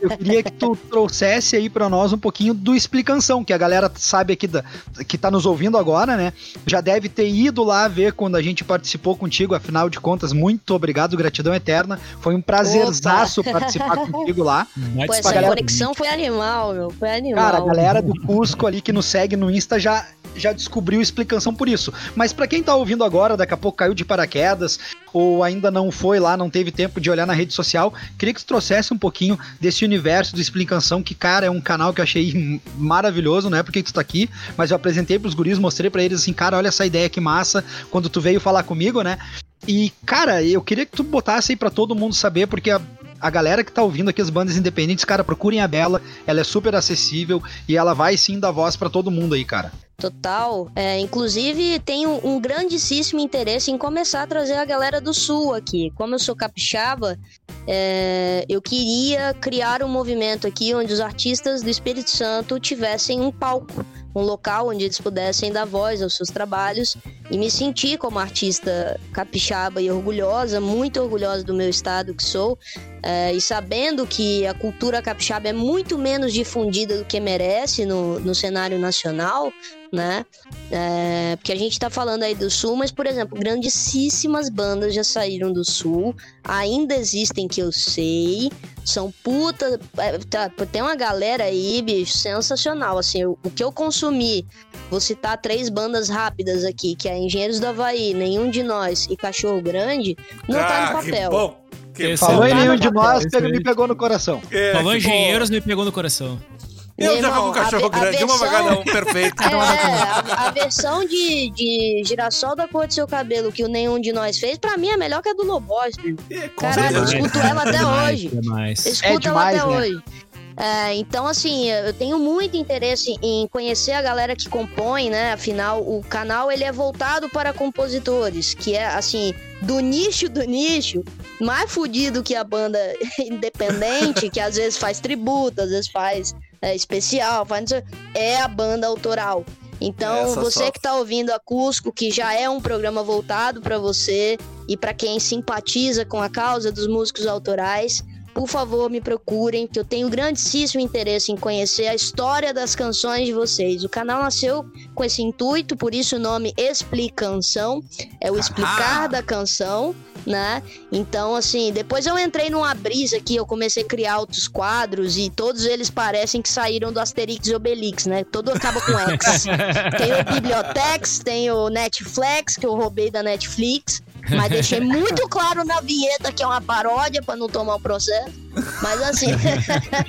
eu queria que tu trouxesse aí para nós um pouquinho do Explicação, que a galera sabe aqui, da, que tá nos ouvindo agora, né? Já deve ter ido lá ver quando a gente participou contigo, afinal de contas, muito obrigado, gratidão eterna. Foi um prazerzaço participar contigo lá. Pô, essa galera... conexão foi animal, meu. Foi animal. Cara, a galera do Cusco ali que nos segue no Insta já já descobriu explicação por isso. Mas para quem tá ouvindo agora, daqui a pouco caiu de paraquedas, ou ainda não foi lá, não teve tempo de olhar na rede social, queria que tu trouxesse um pouquinho desse universo de explicação, que, cara, é um canal que eu achei maravilhoso, não é porque tu tá aqui, mas eu apresentei pros guris, mostrei para eles assim, cara, olha essa ideia que massa, quando tu veio falar comigo, né? E, cara, eu queria que tu botasse aí pra todo mundo saber, porque a, a galera que tá ouvindo aqui as bandas independentes, cara, procurem a Bela, ela é super acessível e ela vai sim dar voz para todo mundo aí, cara. Total. É, inclusive, tenho um grandíssimo interesse em começar a trazer a galera do Sul aqui. Como eu sou capixaba, é, eu queria criar um movimento aqui onde os artistas do Espírito Santo tivessem um palco, um local onde eles pudessem dar voz aos seus trabalhos e me sentir como artista capixaba e orgulhosa, muito orgulhosa do meu estado que sou, é, e sabendo que a cultura capixaba é muito menos difundida do que merece no, no cenário nacional, né? É, porque a gente tá falando aí do sul, mas, por exemplo, grandíssimas bandas já saíram do sul, ainda existem que eu sei, são puta. É, tá, tem uma galera aí, bicho, sensacional. Assim, o, o que eu consumi, vou citar três bandas rápidas aqui, que é Engenheiros do Havaí, Nenhum de Nós e Cachorro Grande, não ah, tá no ah, papel. Que bom. Que Falou em nenhum de nós, me pegou no coração. É, Falou engenheiros, me pegou no coração. Eu já com um cachorro a, grande, a versão, uma vagadão, perfeito. [LAUGHS] É, a, a, versão de, de girassol da cor do seu cabelo que o nenhum de nós fez, pra mim é melhor que a do Lobos. É, Caralho, eu escuto ela até é hoje. Demais. Escuto é ela até né? hoje. É, então, assim, eu tenho muito interesse em conhecer a galera que compõe, né? Afinal, o canal ele é voltado para compositores, que é assim, do nicho do nicho, mais fudido que a banda [LAUGHS] independente, que às vezes faz tributo, às vezes faz é, especial, é a banda autoral. Então, Essa você que está ouvindo a Cusco, que já é um programa voltado para você e para quem simpatiza com a causa dos músicos autorais, por favor, me procurem, que eu tenho grandíssimo interesse em conhecer a história das canções de vocês. O canal nasceu com esse intuito, por isso o nome Explicação, é o explicar ah. da canção, né? Então, assim, depois eu entrei numa brisa aqui, eu comecei a criar outros quadros e todos eles parecem que saíram do Asterix e Obelix, né? Todo acaba com X. [LAUGHS] tem o Bibliotex, tem o Netflix, que eu roubei da Netflix. Mas deixei muito claro na vinheta que é uma paródia para não tomar o um processo. Mas assim.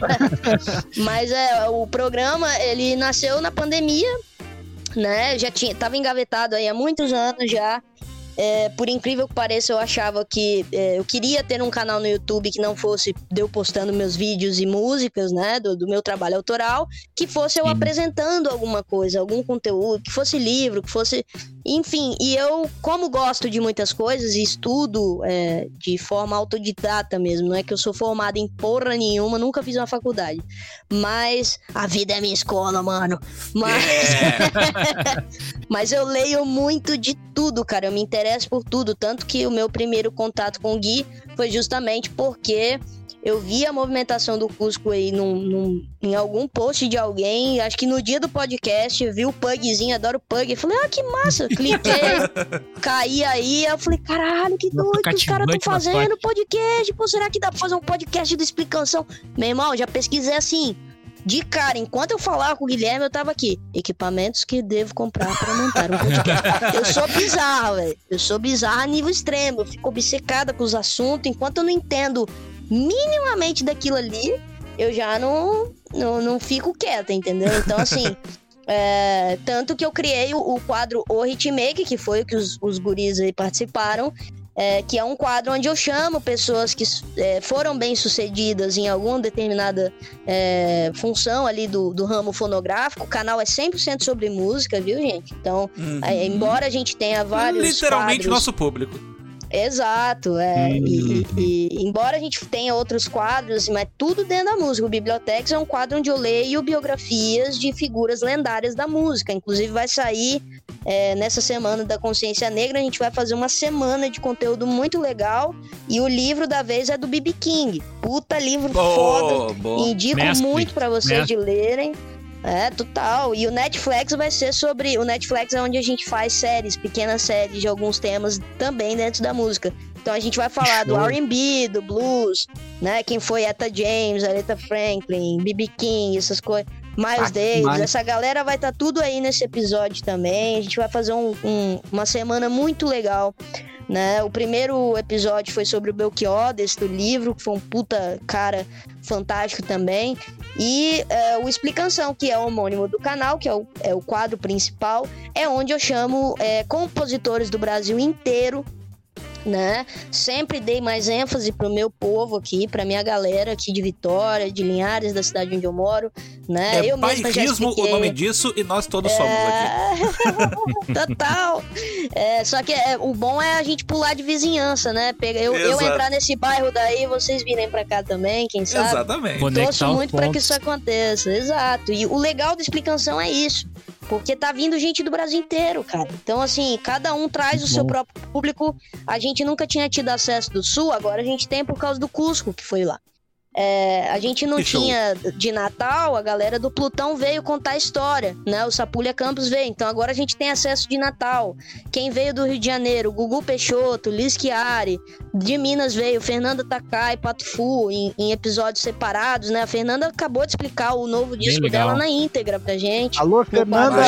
[LAUGHS] mas é, o programa, ele nasceu na pandemia, né? Já tinha, tava engavetado aí há muitos anos já. É, por incrível que pareça, eu achava que é, eu queria ter um canal no YouTube que não fosse eu postando meus vídeos e músicas, né, do, do meu trabalho autoral, que fosse eu Sim. apresentando alguma coisa, algum conteúdo, que fosse livro, que fosse. Enfim, e eu, como gosto de muitas coisas estudo é, de forma autodidata mesmo, não é que eu sou formada em porra nenhuma, nunca fiz uma faculdade. Mas a vida é minha escola, mano. Mas, é. [LAUGHS] mas eu leio muito de tudo, cara. Eu me interesso por tudo. Tanto que o meu primeiro contato com o Gui foi justamente porque eu vi a movimentação do Cusco aí num, num, em algum post de alguém, acho que no dia do podcast, eu vi o pugzinho, adoro pug. Eu falei, ah, que massa! [LAUGHS] Cliquei, caí aí, eu falei, caralho, que doido, os caras estão fazendo podcast. Pô, será que dá pra fazer um podcast de explicação? Meu irmão, já pesquisei assim de cara, enquanto eu falava com o Guilherme, eu tava aqui. Equipamentos que devo comprar para montar um podcast. eu sou bizarro, velho. Eu sou bizarro a nível extremo. Eu fico obcecada com os assuntos. Enquanto eu não entendo minimamente daquilo ali, eu já não, não, não fico quieta, entendeu? Então, assim. [LAUGHS] É, tanto que eu criei o, o quadro O Hitmake, que foi o que os, os guris aí participaram, é, que é um quadro onde eu chamo pessoas que é, foram bem sucedidas em alguma determinada é, função ali do, do ramo fonográfico. O canal é 100% sobre música, viu, gente? Então, uhum. É, embora a gente tenha vários. Literalmente quadros, nosso público. Exato, é. Uhum. E, e, e, embora a gente tenha outros quadros, mas tudo dentro da música. O Bibliotex é um quadro onde eu leio biografias de figuras lendárias da música. Inclusive vai sair é, nessa semana da consciência negra, a gente vai fazer uma semana de conteúdo muito legal. E o livro da vez é do BB King. Puta livro boa, foda. Boa. Indico Mestre. muito para vocês Mestre. de lerem. É, total. E o Netflix vai ser sobre. O Netflix é onde a gente faz séries, pequenas séries de alguns temas também dentro da música. Então a gente vai falar do RB, do blues, né? Quem foi Etta James, Aretha Franklin, B.B. King, essas coisas. Miles ah, Davis, essa galera vai estar tá tudo aí nesse episódio também. A gente vai fazer um, um, uma semana muito legal. Né? O primeiro episódio foi sobre o Belchior, desse do livro, que foi um puta cara fantástico também. E é, o Explicação, que é o homônimo do canal, que é o, é o quadro principal, é onde eu chamo é, compositores do Brasil inteiro né? Sempre dei mais ênfase pro meu povo aqui, pra minha galera aqui de Vitória, de Linhares, da cidade onde eu moro, né? É eu bairrismo o nome disso e nós todos é... somos aqui. [LAUGHS] Total. É, só que é, o bom é a gente pular de vizinhança, né? Eu, eu entrar nesse bairro daí, vocês virem pra cá também, quem sabe? Exatamente. Torço muito para que isso aconteça, exato. E o legal da explicação é isso. Porque tá vindo gente do Brasil inteiro, cara. Então, assim, cada um traz o seu próprio público. A gente nunca tinha tido acesso do Sul, agora a gente tem por causa do Cusco, que foi lá. É, a gente não tinha de Natal, a galera do Plutão veio contar a história, né? O Sapulha Campos veio, então agora a gente tem acesso de Natal. Quem veio do Rio de Janeiro, Gugu Peixoto, Liz Chiari, de Minas veio Fernanda Takai, Pato Fu, em, em, episódios separados, né? A Fernanda acabou de explicar o novo disco dela na íntegra pra gente. Alô, Fernanda,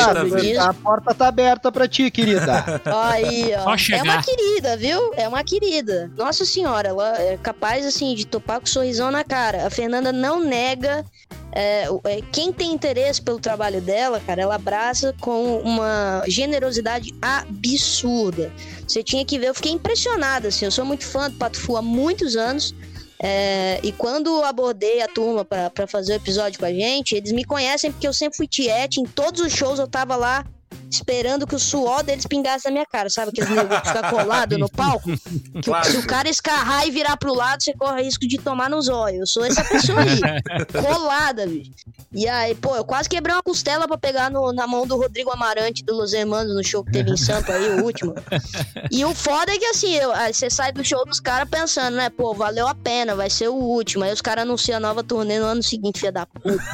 a porta tá aberta pra ti, querida. [LAUGHS] Aí, ó. É uma querida, viu? É uma querida. Nossa senhora, ela é capaz, assim, de topar com um sorrisão na cara cara, a Fernanda não nega. É, é, quem tem interesse pelo trabalho dela, cara, ela abraça com uma generosidade absurda. Você tinha que ver, eu fiquei impressionada, assim. Eu sou muito fã do Pato Fu há muitos anos. É, e quando abordei a turma para fazer o episódio com a gente, eles me conhecem porque eu sempre fui tiete. Em todos os shows eu tava lá esperando que o suor deles pingasse na minha cara, sabe? Aqueles negócios que ficar colado no palco. Que claro. se o cara escarrar e virar pro lado, você corre risco de tomar nos olhos. Eu sou essa pessoa aí. [LAUGHS] colada, bicho. E aí, pô, eu quase quebrei uma costela pra pegar no, na mão do Rodrigo Amarante do Los Hermanos no show que teve em Sampa aí, o último. E o foda é que assim, eu, aí você sai do show dos caras pensando, né? Pô, valeu a pena, vai ser o último. Aí os caras anunciam a nova turnê no ano seguinte, filha da puta.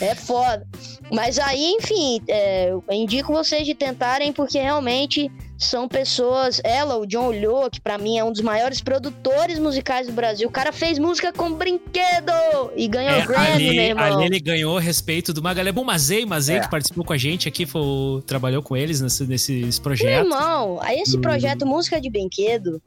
E, [LAUGHS] é foda. Mas aí, enfim, é, eu indico vocês de tentarem, porque realmente são pessoas. Ela, o John Olho, que para mim é um dos maiores produtores musicais do Brasil. O cara fez música com brinquedo e ganhou é, Grammy, ali, meu irmão. Ali ele ganhou respeito do Magalhães. Bom, Mazei, Mazei, é. que participou com a gente aqui, foi, trabalhou com eles nesse, nesses projetos. Meu irmão, aí esse projeto Música de Brinquedo,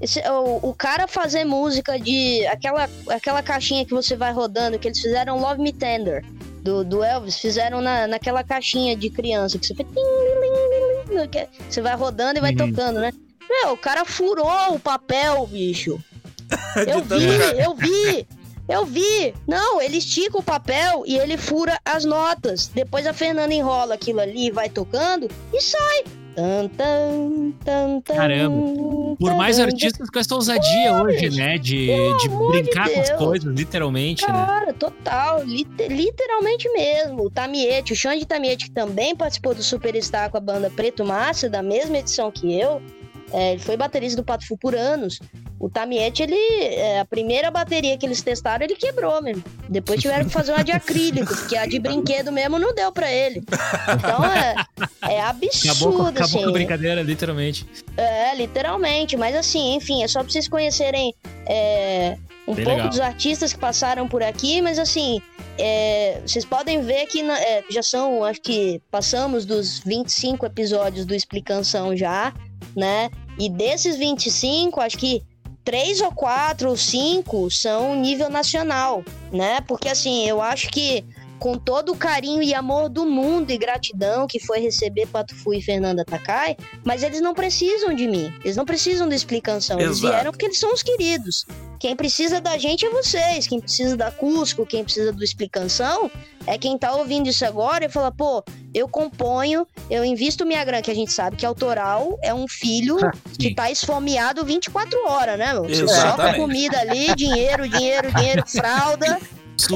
esse, o, o cara fazer música de aquela, aquela caixinha que você vai rodando, que eles fizeram Love Me Tender do, do Elvis, fizeram na, naquela caixinha de criança que você faz. Você vai rodando e vai uhum. tocando, né? Meu, o cara furou o papel, bicho. [LAUGHS] Eu vi, eu vi. Eu vi. Não, ele estica o papel e ele fura as notas. Depois a Fernanda enrola aquilo ali, vai tocando e sai. Caramba. Por mais artistas com essa ousadia hoje, né? De, de brincar de com as coisas, literalmente, Cara, né? Cara, total. literalmente mesmo. O Tamiete, o Xande Tamiete, que também participou do Superstar com a banda Preto Massa, da mesma edição que eu. É, ele foi baterista do Pato Fu por anos. O Tamiete, ele. É, a primeira bateria que eles testaram, ele quebrou mesmo. Depois tiveram que fazer uma de acrílico, porque a de brinquedo mesmo não deu para ele. Então é, é absurdo. Acabou, com, acabou assim. com a brincadeira, literalmente. É, literalmente. Mas assim, enfim, é só pra vocês conhecerem é, um Bem pouco legal. dos artistas que passaram por aqui, mas assim. É, vocês podem ver que é, já são, acho que passamos dos 25 episódios do Explicação já né? E desses 25, acho que três ou quatro ou cinco são nível nacional, né? Porque assim, eu acho que com todo o carinho e amor do mundo e gratidão que foi receber Patufu e Fernanda Takai, mas eles não precisam de mim. Eles não precisam de explicação. Eles vieram porque eles são os queridos. Quem precisa da gente é vocês. Quem precisa da Cusco, quem precisa do explicação é quem tá ouvindo isso agora e fala, pô, eu componho, eu invisto minha grana, que a gente sabe que autoral é um filho ah, que tá esfomeado 24 horas, né, meu? Só comida ali, dinheiro, dinheiro, dinheiro, fralda.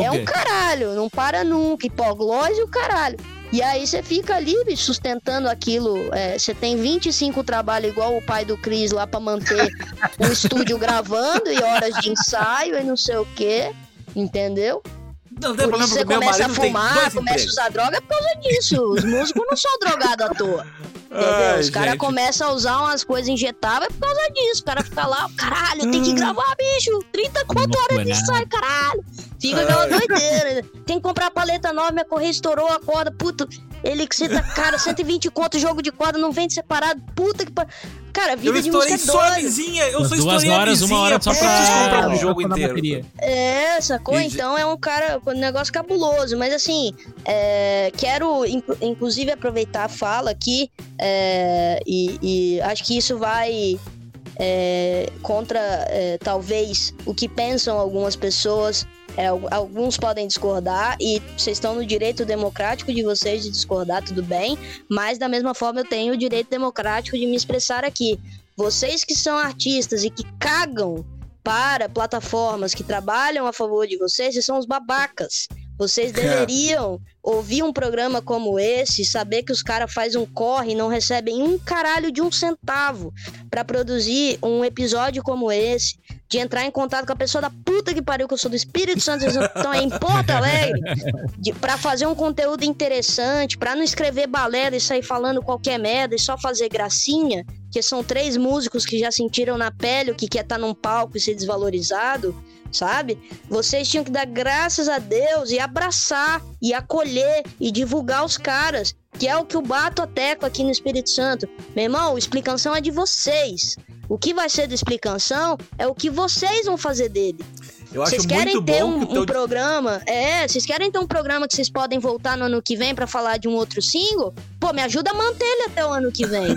É um caralho, não para nunca. Hipoglose e o caralho. E aí você fica ali sustentando aquilo. É, você tem 25 trabalhos igual o pai do Cris lá para manter [LAUGHS] o estúdio gravando e horas de ensaio e não sei o quê. Entendeu? Não tem Por problema, você começa a fumar, começa a usar droga é por causa disso. Os músicos não são drogados à toa. Ai, Os caras começam a usar umas coisas injetáveis por causa disso. O cara fica lá, caralho, tem que hum. gravar, bicho. 30 quanto horas de ensaio, caralho. Fica aquela doideira. Tem que comprar paleta nova, minha correia estourou a corda. Puta, ele que você tá, cara, 120 conto, jogo de corda, não vende separado. Puta que. Cara, vida eu de música é só a vizinha, eu sou duas horas, uma hora só pra é, comprar um jogo inteiro. É, sacou? E... Então é um cara, um negócio cabuloso. Mas assim, é, quero inclusive aproveitar a fala aqui é, e, e, acho que isso vai é, contra é, talvez o que pensam algumas pessoas. É, alguns podem discordar e vocês estão no direito democrático de vocês de discordar, tudo bem, mas da mesma forma eu tenho o direito democrático de me expressar aqui. Vocês que são artistas e que cagam para plataformas que trabalham a favor de vocês, vocês são os babacas. Vocês [LAUGHS] é. deveriam ouvir um programa como esse, saber que os caras fazem um corre e não recebem um caralho de um centavo para produzir um episódio como esse, de entrar em contato com a pessoa da puta que pariu, que eu sou do Espírito Santo, eles estão em Porto Alegre, pra fazer um conteúdo interessante, para não escrever balela e sair falando qualquer merda e só fazer gracinha, que são três músicos que já sentiram na pele o que quer estar tá num palco e ser desvalorizado sabe? Vocês tinham que dar graças a Deus e abraçar e acolher e divulgar os caras, que é o que o bato a tecla aqui no Espírito Santo. Meu irmão, explicação é de vocês. O que vai ser de explicação é o que vocês vão fazer dele. Eu vocês querem ter um, teu... um, programa? É, vocês querem ter um programa que vocês podem voltar no ano que vem para falar de um outro single? Pô, me ajuda a manter ele até o ano que vem. [LAUGHS]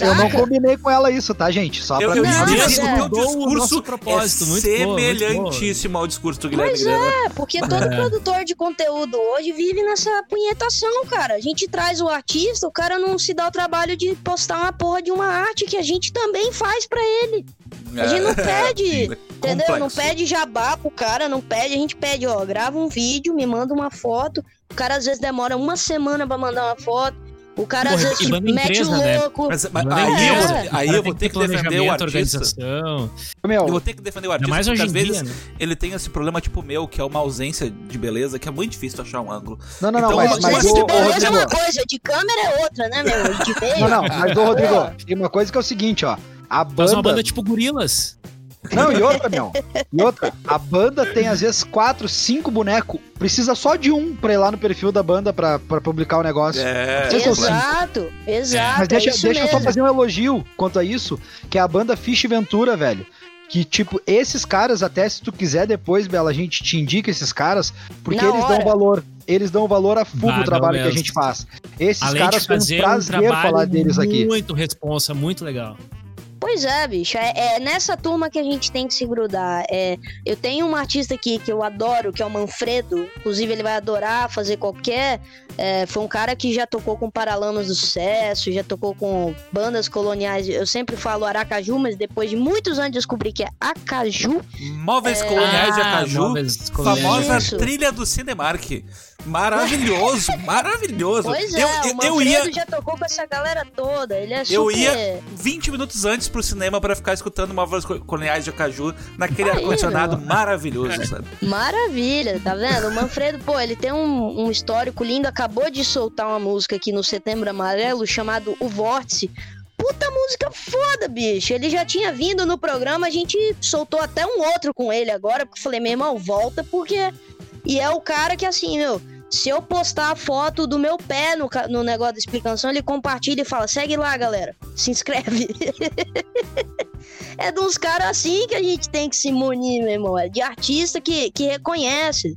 eu não combinei com ela isso, tá, gente? Só pra eu, eu não, disse é. o teu discurso propósito, é muito semelhantíssimo bom, ao discurso do Guilherme Pois é, porque todo é. produtor de conteúdo hoje vive nessa punhetação, cara. A gente traz o artista, o cara não se dá o trabalho de postar uma porra de uma arte que a gente também faz para ele. A gente não [LAUGHS] é, pede, entendeu? Complexo. Não pede jabá pro cara, não pede. A gente pede, ó, grava um vídeo, me manda uma foto. O cara às vezes demora uma semana para mandar uma foto. O cara Porra, às vezes tipo, mete o né? louco. Mas, mas aí, eu vou, aí eu vou ter que defender o artista. Meu, eu vou ter que defender o artista, mais porque às vezes dia, né? ele tem esse problema tipo meu, que é uma ausência de beleza, que é muito difícil achar um ângulo. Não, não, não, então, mas, mas, mas de beleza é uma coisa, de câmera é outra, né, meu? De [LAUGHS] não, não, mas ô Rodrigo, tem uma coisa que é o seguinte, ó. A banda... Faz uma banda tipo Gorilas. Não, e outra, meu. E outra, a banda tem às vezes quatro, cinco bonecos. Precisa só de um pra ir lá no perfil da banda pra, pra publicar o negócio. É, exato, exato. Mas deixa, é deixa eu só fazer um elogio quanto a isso, que é a banda Fish Ventura, velho. Que, tipo, esses caras, até se tu quiser depois, Bela, a gente te indica esses caras, porque Na eles hora. dão valor. Eles dão valor a full do trabalho que a gente faz. Esses Além caras foi um prazer um falar deles aqui. Muito responsa, muito legal. Pois é, bicho. É, é, nessa turma que a gente tem que se grudar. É, eu tenho um artista aqui que eu adoro, que é o Manfredo. Inclusive, ele vai adorar fazer qualquer. É, foi um cara que já tocou com Paralamas do Sucesso, já tocou com bandas coloniais. Eu sempre falo Aracaju, mas depois de muitos anos descobri que é Acaju. Móveis é, Coloniais de ah, Acaju. famosa Isso. trilha do Cinemark. Maravilhoso, [LAUGHS] maravilhoso. Pois é, eu, eu, o eu ia já tocou com essa galera toda. Ele é super... Eu ia 20 minutos antes pro cinema para ficar escutando Móveis Coloniais de Acaju naquele ar-condicionado maravilhoso, sabe? Maravilha, tá vendo? O Manfredo, pô, ele tem um, um histórico lindo. Acabou de soltar uma música aqui no Setembro Amarelo chamado O Vórtice puta música foda, bicho. Ele já tinha vindo no programa, a gente soltou até um outro com ele agora, porque eu falei, meu irmão, volta, porque. E é o cara que, assim, meu, se eu postar a foto do meu pé no, no negócio da explicação, ele compartilha e fala: segue lá, galera. Se inscreve. [LAUGHS] é de uns caras assim que a gente tem que se munir, meu irmão. É de artista que, que reconhece.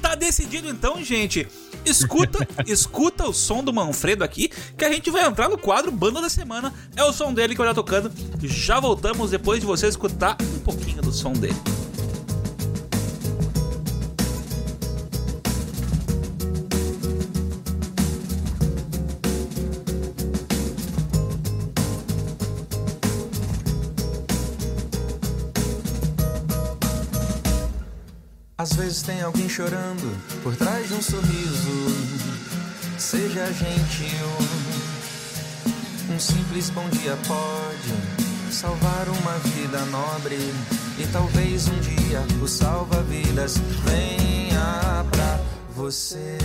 Tá decidido então, gente. Escuta, [LAUGHS] escuta o som do Manfredo aqui, que a gente vai entrar no quadro Banda da Semana. É o som dele que eu já tocando. Já voltamos depois de você escutar um pouquinho do som dele. Às vezes tem alguém chorando por trás de um sorriso. seja gentil. Um simples bom dia pode salvar uma vida nobre. E talvez um dia o salva-vidas venha pra você.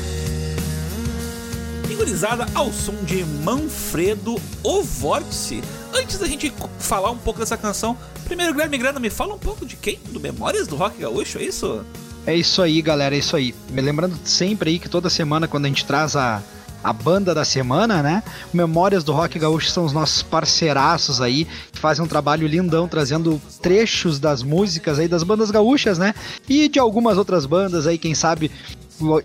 Figurizada ao som de Manfredo O Vórtice. Antes da gente falar um pouco dessa canção, primeiro, Guilherme Grana, me fala um pouco de quem? Do Memórias do Rock Gaúcho, é isso? É isso aí, galera, é isso aí. Me lembrando sempre aí que toda semana, quando a gente traz a, a banda da semana, né? Memórias do Rock Gaúcho são os nossos parceiraços aí, que fazem um trabalho lindão, trazendo trechos das músicas aí das bandas gaúchas, né? E de algumas outras bandas aí, quem sabe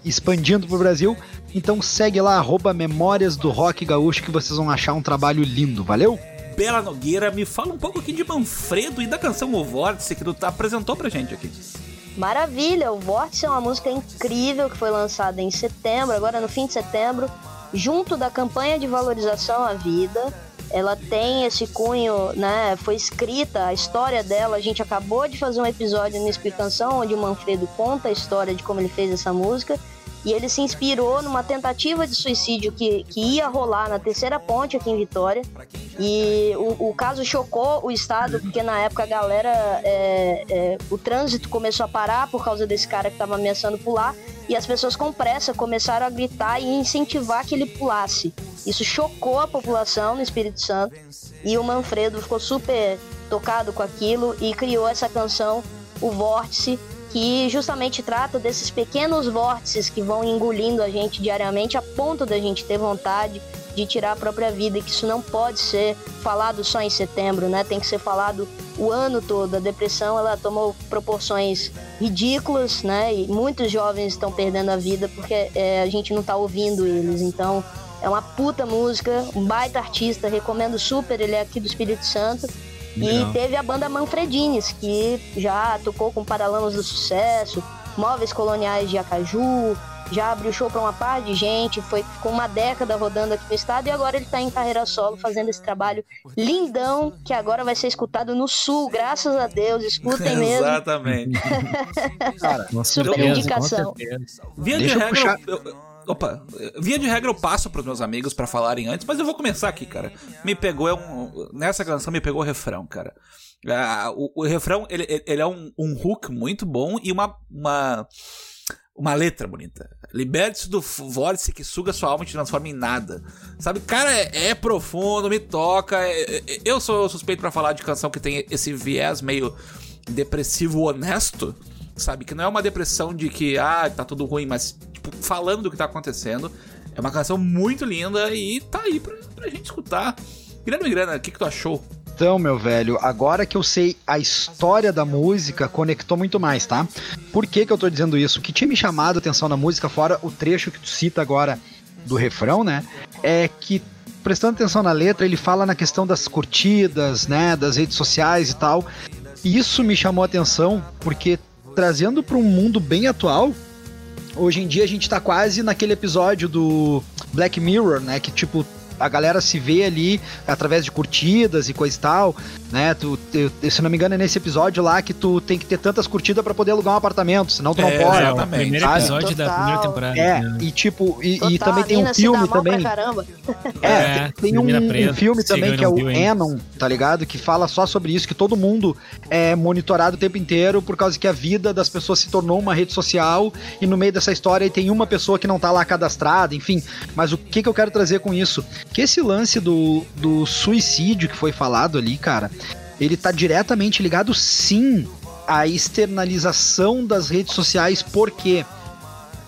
expandindo pro Brasil. Então segue lá, arroba Memórias do Rock Gaúcho, que vocês vão achar um trabalho lindo, valeu? Bela Nogueira, me fala um pouco aqui de Manfredo e da canção O Vórtice que tu apresentou pra gente aqui. Maravilha, o Vórtice é uma música incrível que foi lançada em setembro, agora no fim de setembro, junto da campanha de valorização à vida. Ela tem esse cunho, né? Foi escrita a história dela. A gente acabou de fazer um episódio no Explicação onde o Manfredo conta a história de como ele fez essa música. E ele se inspirou numa tentativa de suicídio que, que ia rolar na terceira ponte aqui em Vitória. E o, o caso chocou o estado, porque na época a galera. É, é, o trânsito começou a parar por causa desse cara que estava ameaçando pular. E as pessoas com pressa começaram a gritar e incentivar que ele pulasse. Isso chocou a população no Espírito Santo. E o Manfredo ficou super tocado com aquilo e criou essa canção, O Vórtice, que justamente trata desses pequenos vórtices que vão engolindo a gente diariamente a ponto da gente ter vontade de tirar a própria vida que isso não pode ser falado só em setembro, né? Tem que ser falado o ano todo. A depressão ela tomou proporções ridículas, né? E muitos jovens estão perdendo a vida porque é, a gente não está ouvindo eles. Então é uma puta música, um baita artista, recomendo super. Ele é aqui do Espírito Santo. E teve a banda Manfredines, que já tocou com Paralamas do Sucesso, Móveis Coloniais de Acaju, já abriu show para uma par de gente, foi com uma década rodando aqui no estado e agora ele está em carreira solo fazendo esse trabalho lindão que agora vai ser escutado no sul, graças a Deus, escutem [LAUGHS] mesmo. Exatamente. Cara, [LAUGHS] super indicação. Via de regra, puxar... eu, Opa, via de regra eu passo pros meus amigos para falarem antes, mas eu vou começar aqui, cara. Me pegou, é um, nessa canção me pegou o refrão, cara. Uh, o, o, refrão, ele, ele é um, um hook muito bom e uma, uma, uma letra bonita. Liberte-se do vórtice que suga sua alma e te transforma em nada. Sabe, cara, é, é profundo, me toca. É, é, eu sou suspeito para falar de canção que tem esse viés meio depressivo honesto sabe? Que não é uma depressão de que, ah, tá tudo ruim, mas, tipo, falando do que tá acontecendo. É uma canção muito linda e tá aí pra, pra gente escutar. Grana Grana, o que, que tu achou? Então, meu velho, agora que eu sei a história da música, conectou muito mais, tá? Por que, que eu tô dizendo isso? O que tinha me chamado a atenção na música, fora o trecho que tu cita agora do refrão, né? É que, prestando atenção na letra, ele fala na questão das curtidas, né? Das redes sociais e tal. Isso me chamou a atenção porque trazendo para um mundo bem atual, hoje em dia a gente tá quase naquele episódio do Black Mirror, né? Que tipo, a galera se vê ali através de curtidas e coisa e tal, né? Tu, tu, se não me engano, é nesse episódio lá que tu tem que ter tantas curtidas para poder alugar um apartamento, senão tu não é, pode. Exatamente. O primeiro episódio Total. da primeira temporada. É, né? e tipo, e, e também tem um filme também. É, é, tem, tem um, um, filme também que é o Enon, tá ligado? Que fala só sobre isso, que todo mundo é monitorado o tempo inteiro por causa que a vida das pessoas se tornou uma rede social e no meio dessa história tem uma pessoa que não tá lá cadastrada, enfim. Mas o que que eu quero trazer com isso? Que esse lance do, do suicídio que foi falado ali, cara, ele tá diretamente ligado sim à externalização das redes sociais, porque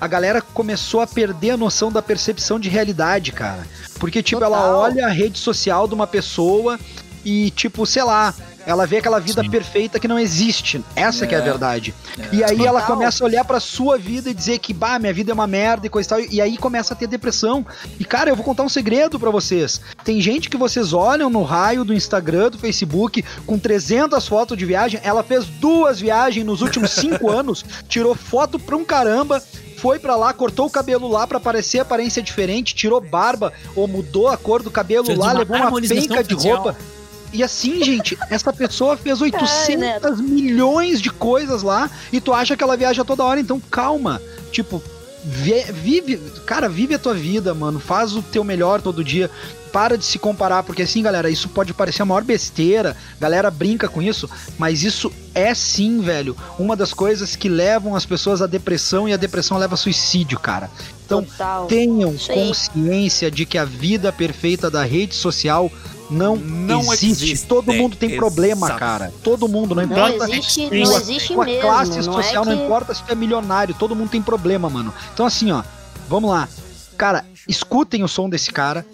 a galera começou a perder a noção da percepção de realidade, cara. Porque, tipo, Total. ela olha a rede social de uma pessoa e, tipo, sei lá, ela vê aquela vida Sim. perfeita que não existe. Essa é. que é a é. verdade. É. E aí Total. ela começa a olhar pra sua vida e dizer que, bah, minha vida é uma merda e coisa e tal. E aí começa a ter depressão. E, cara, eu vou contar um segredo para vocês. Tem gente que vocês olham no raio do Instagram, do Facebook, com 300 fotos de viagem. Ela fez duas viagens nos últimos cinco [LAUGHS] anos, tirou foto pra um caramba, foi para lá, cortou o cabelo lá para parecer aparência diferente, tirou barba ou mudou a cor do cabelo Fez lá, levou uma penca de roupa. E assim, gente, [LAUGHS] essa pessoa fez 800 Ai, milhões de coisas lá e tu acha que ela viaja toda hora, então calma. Tipo, vive, cara, vive a tua vida, mano. Faz o teu melhor todo dia. Para de se comparar, porque assim, galera, isso pode parecer a maior besteira. Galera brinca com isso, mas isso é sim, velho, uma das coisas que levam as pessoas à depressão e a depressão leva a suicídio, cara. Então, Total. tenham consciência de que a vida perfeita da rede social não, não existe. existe. Todo mundo tem Exato. problema, cara. Todo mundo, não, não importa. Existe, não existe a mesmo, classe não é social, é que... não importa se tu é milionário, todo mundo tem problema, mano. Então, assim, ó, vamos lá. Cara, escutem o som desse cara.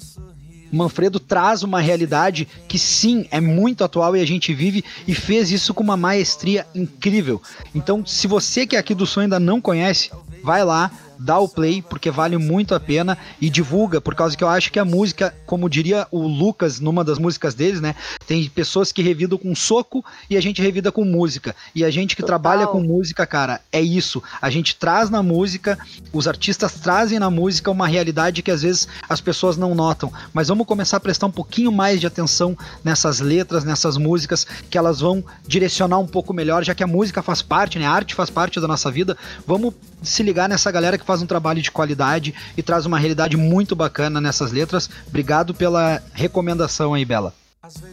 Manfredo traz uma realidade que sim é muito atual e a gente vive e fez isso com uma maestria incrível. Então, se você que é aqui do som ainda não conhece, vai lá, dá o play, porque vale muito a pena e divulga, por causa que eu acho que a música, como diria o Lucas numa das músicas deles, né? Tem pessoas que revidam com soco e a gente revida com música. E a gente que Total. trabalha com música, cara, é isso. A gente traz na música, os artistas trazem na música uma realidade que às vezes as pessoas não notam. Mas vamos começar a prestar um pouquinho mais de atenção nessas letras, nessas músicas, que elas vão direcionar um pouco melhor, já que a música faz parte, né? A arte faz parte da nossa vida. Vamos se ligar nessa galera que faz um trabalho de qualidade e traz uma realidade muito bacana nessas letras. Obrigado pela recomendação aí, Bela.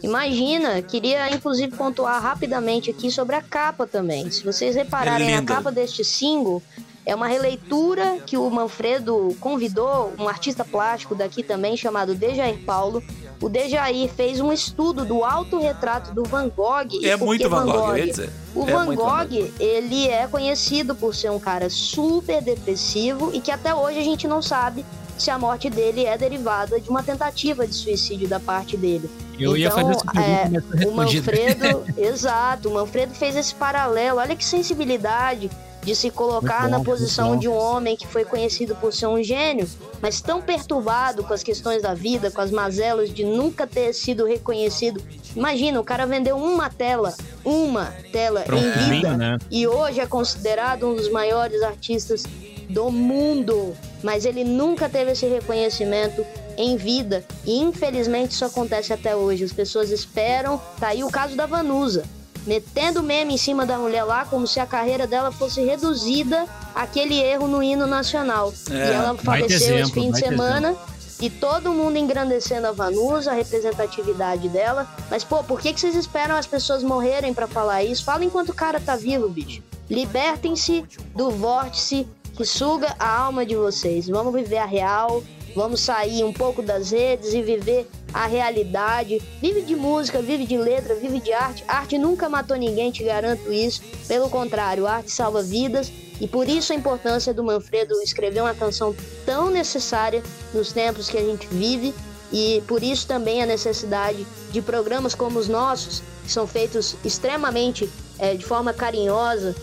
Imagina, queria inclusive pontuar rapidamente aqui sobre a capa também. Se vocês repararem, é a capa deste single é uma releitura que o Manfredo convidou um artista plástico daqui também chamado Dejair Paulo. O Dejair fez um estudo do autorretrato do Van Gogh. É muito Van Gogh, Gogh dizer. O é Van Gogh, Van Gogh, ele é conhecido por ser um cara super depressivo e que até hoje a gente não sabe se a morte dele é derivada de uma tentativa de suicídio da parte dele. Eu então, ia fazer essa pergunta, é, o Manfredo, [LAUGHS] exato, o Manfredo fez esse paralelo. Olha que sensibilidade de se colocar bom, na posição de um homem que foi conhecido por ser um gênio, mas tão perturbado com as questões da vida, com as mazelas de nunca ter sido reconhecido. Imagina, o cara vendeu uma tela, uma tela Pronto, em vida, né? e hoje é considerado um dos maiores artistas do mundo, mas ele nunca teve esse reconhecimento em vida e infelizmente isso acontece até hoje. As pessoas esperam, tá aí o caso da Vanusa metendo meme em cima da mulher lá, como se a carreira dela fosse reduzida àquele erro no hino nacional. É, e ela faleceu esse fim de semana. Exemplo. E todo mundo engrandecendo a Vanusa, a representatividade dela. Mas, pô, por que, que vocês esperam as pessoas morrerem para falar isso? Fala enquanto o cara tá vivo, bicho. Libertem-se do vórtice que suga a alma de vocês. Vamos viver a real, Vamos sair um pouco das redes e viver a realidade. Vive de música, vive de letra, vive de arte. Arte nunca matou ninguém, te garanto isso. Pelo contrário, arte salva vidas. E por isso a importância do Manfredo escrever uma canção tão necessária nos tempos que a gente vive. E por isso também a necessidade de programas como os nossos, que são feitos extremamente é, de forma carinhosa,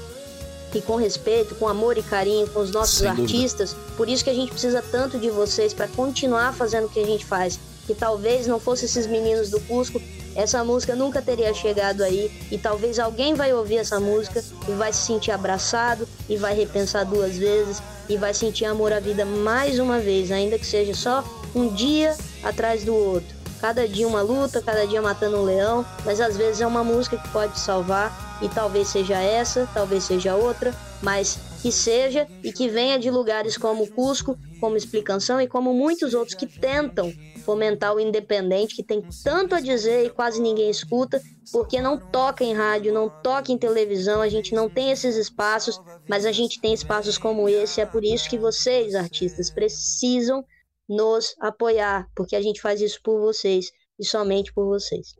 e com respeito, com amor e carinho com os nossos Sem artistas. Dúvida. Por isso que a gente precisa tanto de vocês para continuar fazendo o que a gente faz. Que talvez não fosse esses meninos do Cusco, essa música nunca teria chegado aí e talvez alguém vai ouvir essa música e vai se sentir abraçado e vai repensar duas vezes e vai sentir amor à vida mais uma vez, ainda que seja só um dia atrás do outro. Cada dia uma luta, cada dia matando um leão, mas às vezes é uma música que pode salvar e talvez seja essa, talvez seja outra, mas que seja e que venha de lugares como Cusco, como Explicação e como muitos outros que tentam fomentar o independente, que tem tanto a dizer e quase ninguém escuta, porque não toca em rádio, não toca em televisão, a gente não tem esses espaços, mas a gente tem espaços como esse, é por isso que vocês, artistas, precisam nos apoiar, porque a gente faz isso por vocês e somente por vocês.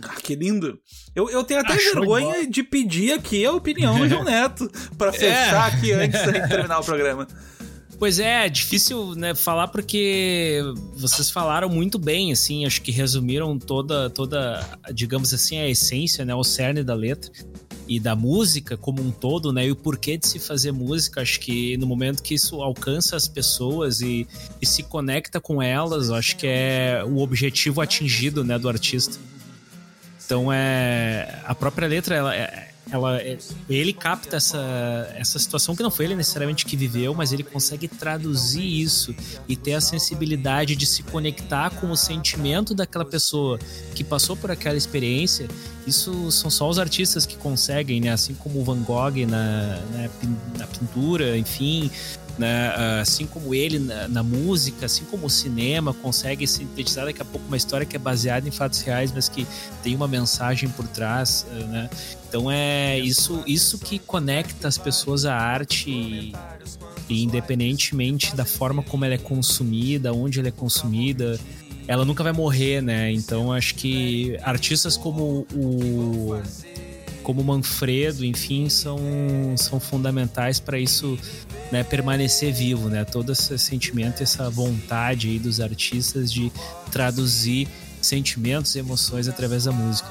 Ah, que lindo. Eu, eu tenho até Achou vergonha de pedir aqui a opinião do João Neto [LAUGHS] para é. fechar é. aqui [LAUGHS] antes de terminar o programa. Pois é, é difícil né, falar porque vocês falaram muito bem, assim, acho que resumiram toda, toda, digamos assim, a essência, né, o cerne da letra e da música como um todo, né, e o porquê de se fazer música. Acho que no momento que isso alcança as pessoas e, e se conecta com elas, acho que é o objetivo atingido, né, do artista. Então é a própria letra ela é, ela, é, ele capta essa, essa situação que não foi ele necessariamente que viveu, mas ele consegue traduzir isso e ter a sensibilidade de se conectar com o sentimento daquela pessoa que passou por aquela experiência. Isso são só os artistas que conseguem, né? Assim como o Van Gogh na, na, na pintura, enfim, né? assim como ele na, na, música, assim como o cinema consegue sintetizar daqui a pouco uma história que é baseada em fatos reais, mas que tem uma mensagem por trás, né? Então é isso, isso que conecta as pessoas à arte independentemente da forma como ela é consumida, onde ela é consumida, ela nunca vai morrer, né? Então acho que artistas como o como Manfredo, enfim, são, são fundamentais para isso né, permanecer vivo, né? Todo esse sentimento, essa vontade aí dos artistas de traduzir sentimentos e emoções através da música.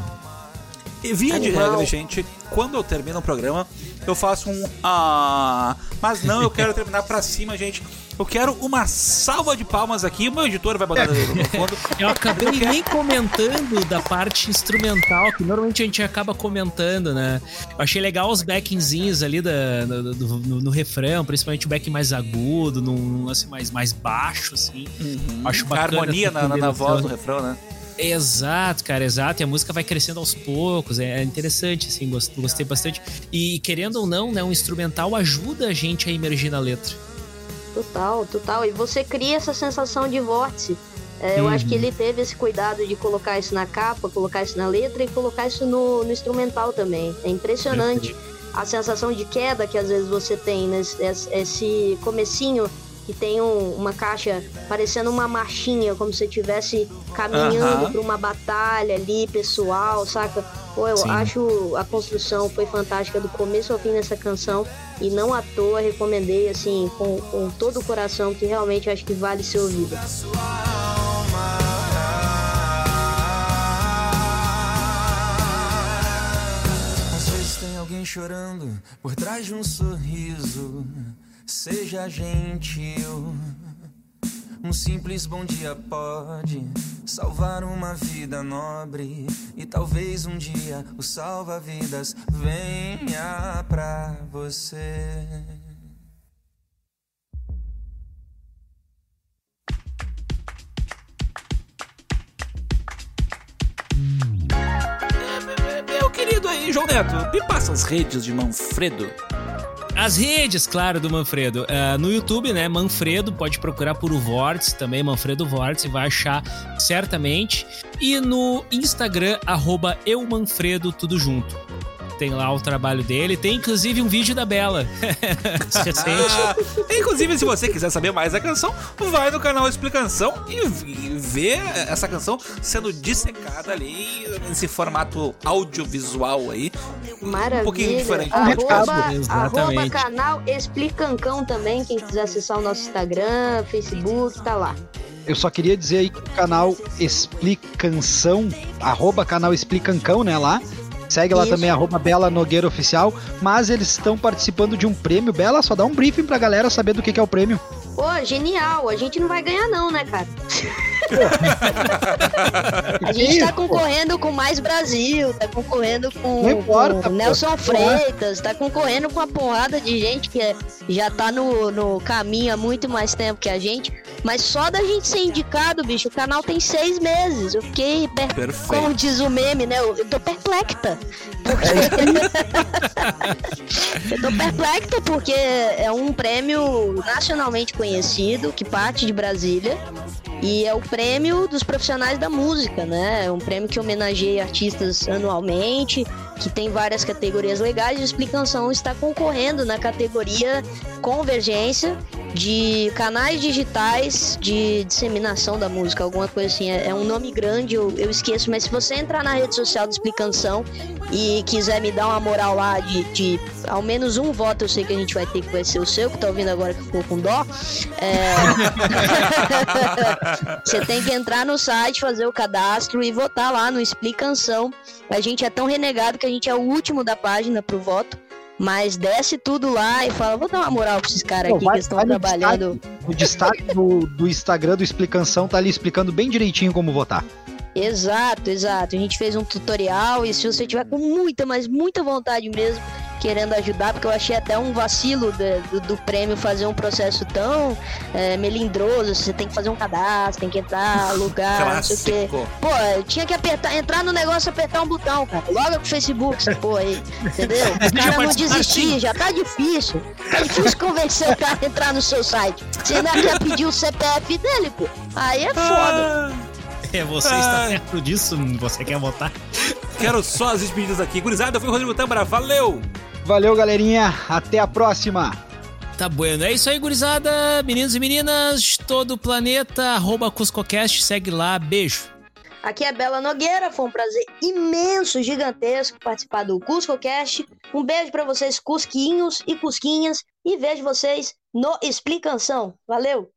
E via de regra, gente, quando eu termino o programa, eu faço um ah, mas não, eu quero terminar para cima, gente. Eu quero uma salva de palmas aqui. O meu editor vai botar no [LAUGHS] fundo. Eu acabei eu nem comentando da parte instrumental, que normalmente a gente acaba comentando, né? Eu achei legal os backingzinhos ali da, no, no, no, refrão, principalmente o back mais agudo, num lance mais, mais baixo, assim. Uhum. Acho bacana. A harmonia na, na, na voz do refrão, né? Exato, cara, exato. E a música vai crescendo aos poucos. É, interessante, assim, gostei bastante. E querendo ou não, né, um instrumental ajuda a gente a emergir na letra. Total, total. E você cria essa sensação de vórtice. É, eu uhum. acho que ele teve esse cuidado de colocar isso na capa, colocar isso na letra e colocar isso no, no instrumental também. É impressionante a sensação de queda que às vezes você tem, nesse, esse comecinho que tem um, uma caixa parecendo uma marchinha, como se estivesse caminhando uhum. para uma batalha ali, pessoal, saca? Pô, eu Sim. acho a construção foi fantástica do começo ao fim dessa canção e não à toa recomendei assim com, com todo o coração que realmente acho que vale ser ouvido. Às vezes tem alguém chorando por trás de um sorriso. Seja gentil. Um simples bom dia pode salvar uma vida nobre. E talvez um dia o salva-vidas venha pra você. Meu querido aí, João Neto, me passa as redes de Manfredo. As redes, claro, do Manfredo. Uh, no YouTube, né? Manfredo, pode procurar por o Vórtice também, Manfredo Vórtice, vai achar certamente. E no Instagram, arroba eumanfredo, tudo junto tem lá o trabalho dele. Tem inclusive um vídeo da Bela. [LAUGHS] ah, inclusive, se você quiser saber mais da canção, vai no canal Explicação e, vê essa canção sendo dissecada ali nesse formato audiovisual aí. Maravilha. Um pouquinho diferente. Arroba, arroba canal Explicancão também, quem quiser acessar o nosso Instagram, Facebook, tá lá. Eu só queria dizer aí que o canal Explicação, arroba canal Explicancão, né, lá, Segue lá Isso. também, arroba Bela Nogueira Oficial. Mas eles estão participando de um prêmio. Bela, só dá um briefing pra galera saber do que, que é o prêmio. Pô, genial. A gente não vai ganhar não, né, cara? [LAUGHS] [LAUGHS] a gente tá concorrendo com Mais Brasil, tá concorrendo com, importa, com Nelson Freitas, tá concorrendo com uma porrada de gente que já tá no, no caminho há muito mais tempo que a gente. Mas só da gente ser indicado, bicho, o canal tem seis meses. Eu fiquei, per... como diz o meme, né? Eu, eu tô perplexa. Porque... [LAUGHS] eu tô perplexa porque é um prêmio nacionalmente conhecido que parte de Brasília. E é o prêmio dos profissionais da música, né? É um prêmio que homenageia artistas anualmente, que tem várias categorias legais. E a Explicação está concorrendo na categoria Convergência de canais digitais de disseminação da música, alguma coisa assim. É, é um nome grande, eu, eu, esqueço, mas se você entrar na rede social do Explicação e quiser me dar uma moral lá de, de ao menos um voto, eu sei que a gente vai ter que vai ser o seu, que tá ouvindo agora que ficou com dó. É... [LAUGHS] você tem que entrar no site, fazer o cadastro e votar lá no Explicação. A gente é tão renegado que a gente é o último da página pro voto. Mas desce tudo lá e fala, vou dar uma moral pra esses caras aqui vai, que estão trabalhando. Destaque, o destaque do, do Instagram do Explicação tá ali explicando bem direitinho como votar. Exato, exato. A gente fez um tutorial e se você tiver com muita, mas muita vontade mesmo, querendo ajudar, porque eu achei até um vacilo de, do, do, prêmio fazer um processo tão é, melindroso. Você tem que fazer um cadastro, tem que entrar, [LAUGHS] alugar, não sei o quê. Pô, eu tinha que apertar, entrar no negócio apertar um botão, cara. Logo pro Facebook, essa porra aí. Entendeu? O cara não desistir, já tá difícil. É difícil convencer o cara a entrar no seu site. Você ainda quer pedir o CPF dele, pô. Aí é foda. [LAUGHS] É, você está perto disso? Você quer votar? Quero só as despedidas aqui. Gurizada, eu fui o Rodrigo Tâmara. Valeu! Valeu, galerinha. Até a próxima. Tá bueno. É isso aí, gurizada. Meninos e meninas, todo o planeta, arroba CuscoCast, segue lá. Beijo. Aqui é Bela Nogueira, foi um prazer imenso, gigantesco participar do CuscoCast. Um beijo para vocês, cusquinhos e cusquinhas, e vejo vocês no Explicação. Valeu!